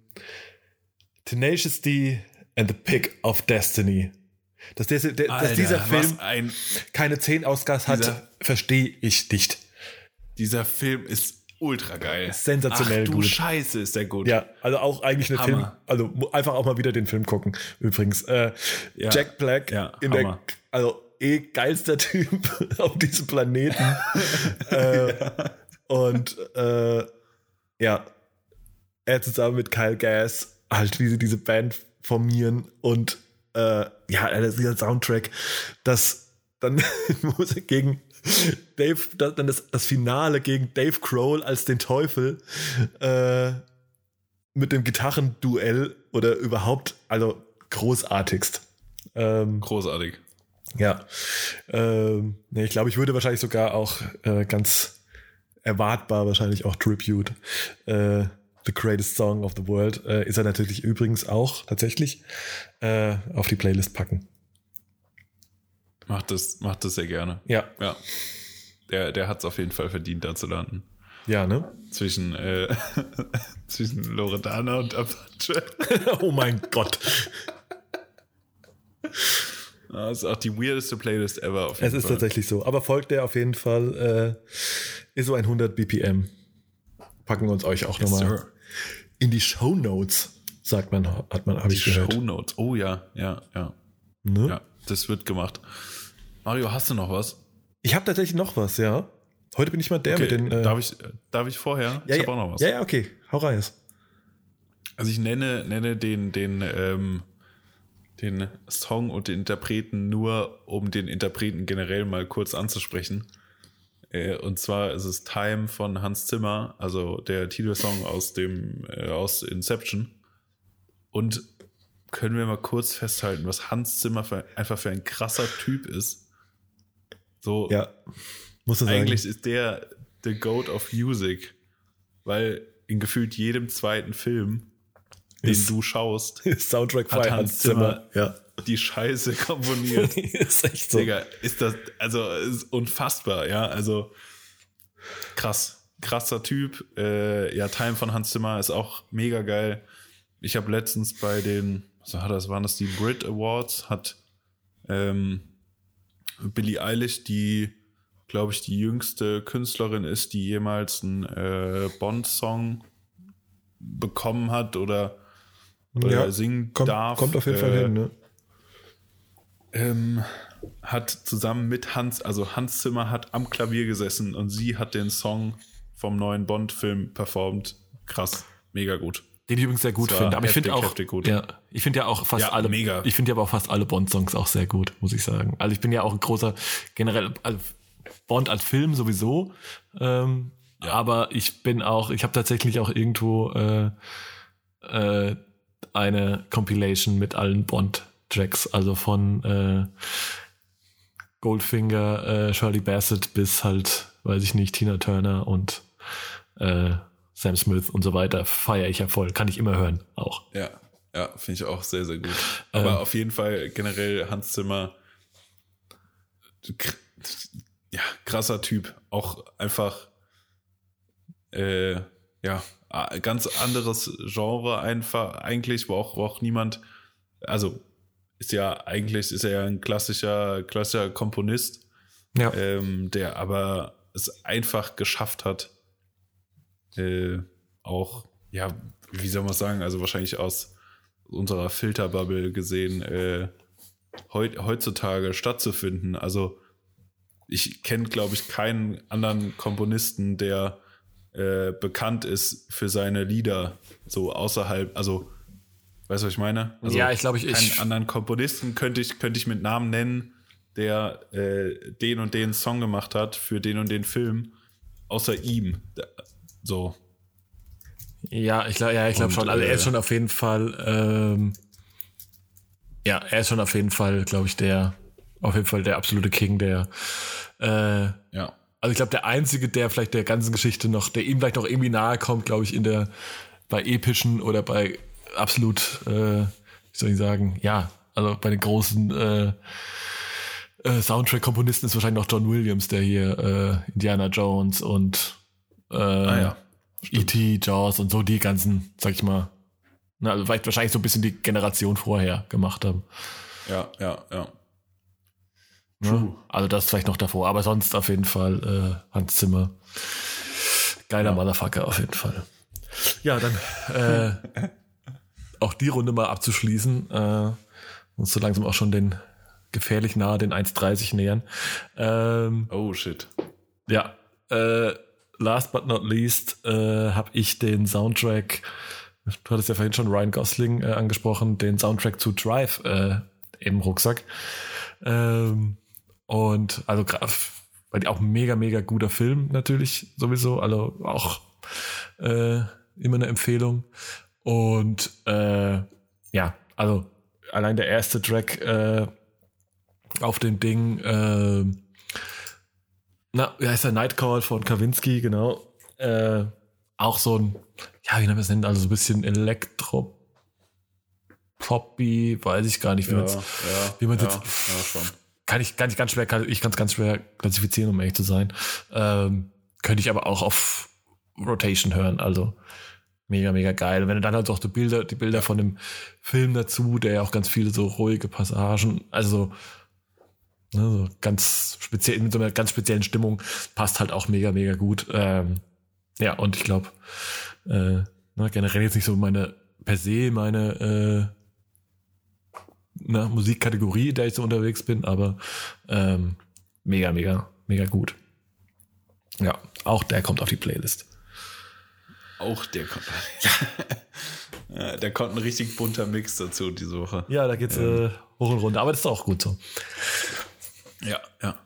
Speaker 2: Tenacious D and the Pick of Destiny. Dass, der, der, dass
Speaker 1: Alter,
Speaker 2: dieser Film
Speaker 1: ein,
Speaker 2: keine 10 Oscars hat,
Speaker 1: Dieser-
Speaker 2: verstehe ich nicht.
Speaker 1: dieser Film ist ultra geil.
Speaker 2: Sensationell
Speaker 1: Ach, du
Speaker 2: gut.
Speaker 1: Scheiße, ist der gut.
Speaker 2: Ja, also auch eigentlich eine Film,
Speaker 1: Hammer.
Speaker 2: also mu- einfach auch mal wieder den Film gucken. Übrigens, äh,
Speaker 1: Ja.
Speaker 2: Jack Black
Speaker 1: Ja,
Speaker 2: in der,
Speaker 1: Hammer.
Speaker 2: also eh geilster Typ auf diesem Planeten. äh, Und äh, ja, er zusammen mit Kyle Gass, halt wie sie diese Band formieren und äh, ja, dieser Soundtrack, das dann muss er gegen Dave, das, dann das, das Finale gegen Dave Grohl als den Teufel äh, mit dem Gitarrenduell oder überhaupt, also großartigst. Ähm,
Speaker 1: Großartig.
Speaker 2: ja. Ähm, ich glaube, ich würde wahrscheinlich sogar auch äh, ganz erwartbar wahrscheinlich auch Tribute. Äh, The Greatest Song of the World äh, ist er natürlich übrigens auch tatsächlich äh, auf die Playlist packen.
Speaker 1: Macht das, macht das sehr gerne.
Speaker 2: Ja,
Speaker 1: Ja. Der, der hat es auf jeden Fall verdient, da zu landen.
Speaker 2: ja, ne?
Speaker 1: Zwischen, äh, zwischen Loredana und Apache.
Speaker 2: oh mein Gott.
Speaker 1: Das ist auch die weirdeste Playlist ever auf jeden
Speaker 2: Es ist
Speaker 1: Fall.
Speaker 2: tatsächlich so. Aber folgt der auf jeden Fall. Äh, ist so 100 BPM. Packen wir uns euch auch
Speaker 1: Yes,
Speaker 2: nochmal
Speaker 1: sir.
Speaker 2: in die Show Notes, sagt man, hat man, habe
Speaker 1: Die
Speaker 2: ich gehört.
Speaker 1: Shownotes. Oh ja, ja, ja.
Speaker 2: Ne?
Speaker 1: Ja, das wird gemacht. Mario, hast du noch was?
Speaker 2: Ich habe tatsächlich noch was, ja. Heute bin ich mal der
Speaker 1: Okay,
Speaker 2: mit den. Äh,
Speaker 1: darf, ich, darf ich vorher?
Speaker 2: ja,
Speaker 1: ich
Speaker 2: ja,
Speaker 1: habe auch noch was.
Speaker 2: Ja, ja, okay. Hau rein.
Speaker 1: Also ich nenne, nenne den, den, ähm, den Song und den Interpreten nur, um den Interpreten generell mal kurz anzusprechen. Äh, und zwar ist es Time von Hans Zimmer, also der Titelsong aus dem äh, aus Inception. Und können wir mal kurz festhalten, was Hans Zimmer für, einfach für ein krasser Typ ist. So,
Speaker 2: Ja. Muss man sagen.
Speaker 1: eigentlich ist der the Goat of Music, weil in gefühlt jedem zweiten Film, den du schaust,
Speaker 2: Soundtrack
Speaker 1: hat Hans
Speaker 2: Zimmer. Ja.
Speaker 1: die Scheiße komponiert.
Speaker 2: ist echt so.
Speaker 1: Digga, ist das, also ist unfassbar, ja, also krass, krasser Typ. Äh, ja, Time von Hans Zimmer ist auch mega geil. Ich habe letztens bei den, was war das, waren das die Brit Awards, hat ähm, Billie Eilish, die, glaube ich, die jüngste Künstlerin ist, die jemals einen äh, Bond-Song bekommen hat oder
Speaker 2: Ja,
Speaker 1: singen
Speaker 2: Kommt,
Speaker 1: darf.
Speaker 2: kommt auf jeden Fall
Speaker 1: Äh,
Speaker 2: hin, ne?
Speaker 1: ähm, hat zusammen mit Hans, also Hans Zimmer hat am Klavier gesessen und sie hat den Song vom neuen Bond-Film performt. Krass, mega gut.
Speaker 2: Den ich übrigens sehr gut finde. Aber ich finde auch, ja, ich finde ja auch fast
Speaker 1: Ja,
Speaker 2: alle,
Speaker 1: mega.
Speaker 2: ich finde ja aber auch fast alle Bond-Songs auch sehr gut, muss ich sagen. Also ich bin ja auch ein großer, generell, also Bond als Film sowieso, ähm, aber ich bin auch, ich habe tatsächlich auch irgendwo äh, äh, eine Compilation mit allen Bond-Tracks, also von äh, Goldfinger, äh, Shirley Bassett bis halt, weiß ich nicht, Tina Turner und äh, Sam Smith und so weiter feiere ich ja voll. Kann ich immer hören, auch.
Speaker 1: Ja. ja, finde ich auch sehr, sehr gut. Aber ähm, auf jeden Fall generell Hans Zimmer, ja, krasser Typ. Auch einfach, äh, ja, ganz anderes Genre einfach, eigentlich, wo auch, wo auch niemand, also ist ja eigentlich, ist er ja ein klassischer, klassischer Komponist, ja. ähm, der aber es einfach geschafft hat, äh, auch, ja, wie soll man sagen, also wahrscheinlich aus unserer Filterbubble gesehen, äh, heut, heutzutage stattzufinden. Also ich kenne, glaube ich, keinen anderen Komponisten, der äh, bekannt ist für seine Lieder, so außerhalb, also weißt du, was ich meine? Also
Speaker 2: ja, ich glaube, ich.
Speaker 1: Keinen ich, anderen Komponisten könnte ich, könnte ich mit Namen nennen, der äh, den und den Song gemacht hat für den und den Film, außer ihm. So.
Speaker 2: Ja, ich glaube, ja, ich glaube schon. Also er ist äh, schon auf jeden Fall, ähm, ja, er ist schon auf jeden Fall, glaube ich, der, auf jeden Fall der absolute King, der, äh, ja. Also ich glaube, der einzige, der vielleicht der ganzen Geschichte noch, der ihm vielleicht noch irgendwie nahe kommt, glaube ich, in der, bei epischen oder bei absolut, äh, wie soll ich sagen, ja, also bei den großen äh, äh, Soundtrack-Komponisten ist wahrscheinlich noch John Williams, der hier äh, Indiana Jones und äh, ah, ja. E.T., Jaws und so die ganzen, sag ich mal, na, also vielleicht wahrscheinlich so ein bisschen die Generation vorher gemacht haben.
Speaker 1: Ja, ja, ja.
Speaker 2: True. Also das vielleicht noch davor, aber sonst auf jeden Fall äh, Hans Zimmer. Geiler ja. Motherfucker auf jeden Fall. Ja, dann äh, auch die Runde mal abzuschließen. Äh, uns so langsam auch schon den gefährlich nahe den 1,30 nähern. Ähm,
Speaker 1: oh shit.
Speaker 2: Ja, äh, last but not least äh, habe ich den Soundtrack, du hattest ja vorhin schon Ryan Gosling äh, angesprochen, den Soundtrack zu Drive äh, im Rucksack. Ähm, und also weil auch mega, mega guter Film natürlich sowieso, also auch äh, immer eine Empfehlung. Und äh, ja, also allein der erste Track äh, auf dem Ding, äh, na, wie heißt der Nightcall von Kawinski, genau. Äh, auch so ein, ja, wie nennt man es nennen, also so ein bisschen Elektro Poppy, weiß ich gar nicht, wie ja, man es, ja, wie man ja, jetzt, ja, schon. Kann ich, kann ich ganz schwer, kann, ich kann es ganz schwer klassifizieren, um ehrlich zu sein. Ähm, könnte ich aber auch auf Rotation hören, also mega, mega geil. Und wenn du dann halt auch die Bilder, die Bilder von dem Film dazu, der ja auch ganz viele so ruhige Passagen, also Ne, so ganz speziell, mit so einer ganz speziellen Stimmung passt halt auch mega, mega gut. Ähm, ja, und ich glaube, äh, ne, generell jetzt nicht so meine, per se meine äh, ne, Musikkategorie, in der ich so unterwegs bin, aber ähm, mega, mega, mega gut. Ja, auch der kommt auf die Playlist.
Speaker 1: Auch der kommt. ja, der kommt ein richtig bunter Mix dazu diese Woche.
Speaker 2: Ja, da geht's ähm. äh, hoch und runter, aber das ist auch gut so.
Speaker 1: Ja, ja.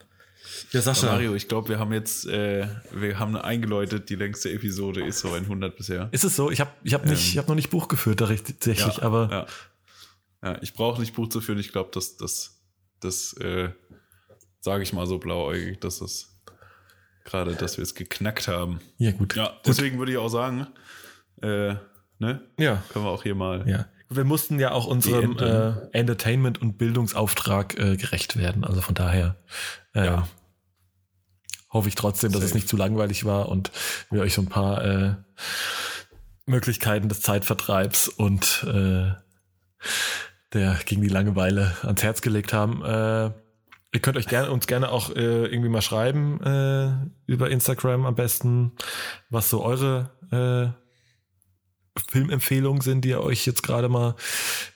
Speaker 1: Ja, Sascha. Mario, ich glaube, wir haben jetzt, äh, wir haben eingeläutet, die längste Episode ist so 100 bisher.
Speaker 2: Ist es so? Ich habe ich hab nicht, ähm, ich habe noch nicht Buch geführt, tatsächlich,
Speaker 1: ja,
Speaker 2: aber.
Speaker 1: Ja, ja ich brauche nicht Buch zu führen. Ich glaube, das, das, das, äh, sage ich mal so blauäugig, dass das gerade, dass wir es geknackt haben.
Speaker 2: Ja, gut.
Speaker 1: Ja, deswegen würde ich auch sagen, äh, ne?
Speaker 2: Ja.
Speaker 1: Können wir auch hier mal.
Speaker 2: Ja wir mussten ja auch unserem äh, Entertainment- und Bildungsauftrag äh, gerecht werden. Also von daher äh, ja. hoffe ich trotzdem, dass Safe. es nicht zu langweilig war und wir euch so ein paar äh, Möglichkeiten des Zeitvertreibs und äh, der gegen die Langeweile ans Herz gelegt haben. Äh, ihr könnt euch gerne uns gerne auch äh, irgendwie mal schreiben äh, über Instagram am besten, was so eure äh, Filmempfehlungen sind, die ihr euch jetzt gerade mal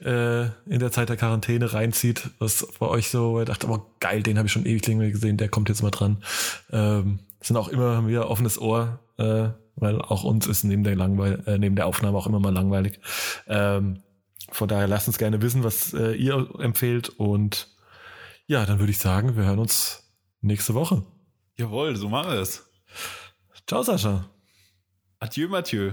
Speaker 2: äh, in der Zeit der Quarantäne reinzieht, was bei euch so, ihr dachte, aber geil, den habe ich schon ewig länger gesehen, der kommt jetzt mal dran. Ähm, sind auch immer wieder offenes Ohr, äh, weil auch uns ist neben der Langweil neben der Aufnahme auch immer mal langweilig. Ähm, von daher lasst uns gerne wissen, was äh, ihr empfehlt und ja, dann würde ich sagen, wir hören uns nächste Woche.
Speaker 1: Jawohl, so machen wir es.
Speaker 2: Ciao, Sascha.
Speaker 1: Adieu, Mathieu.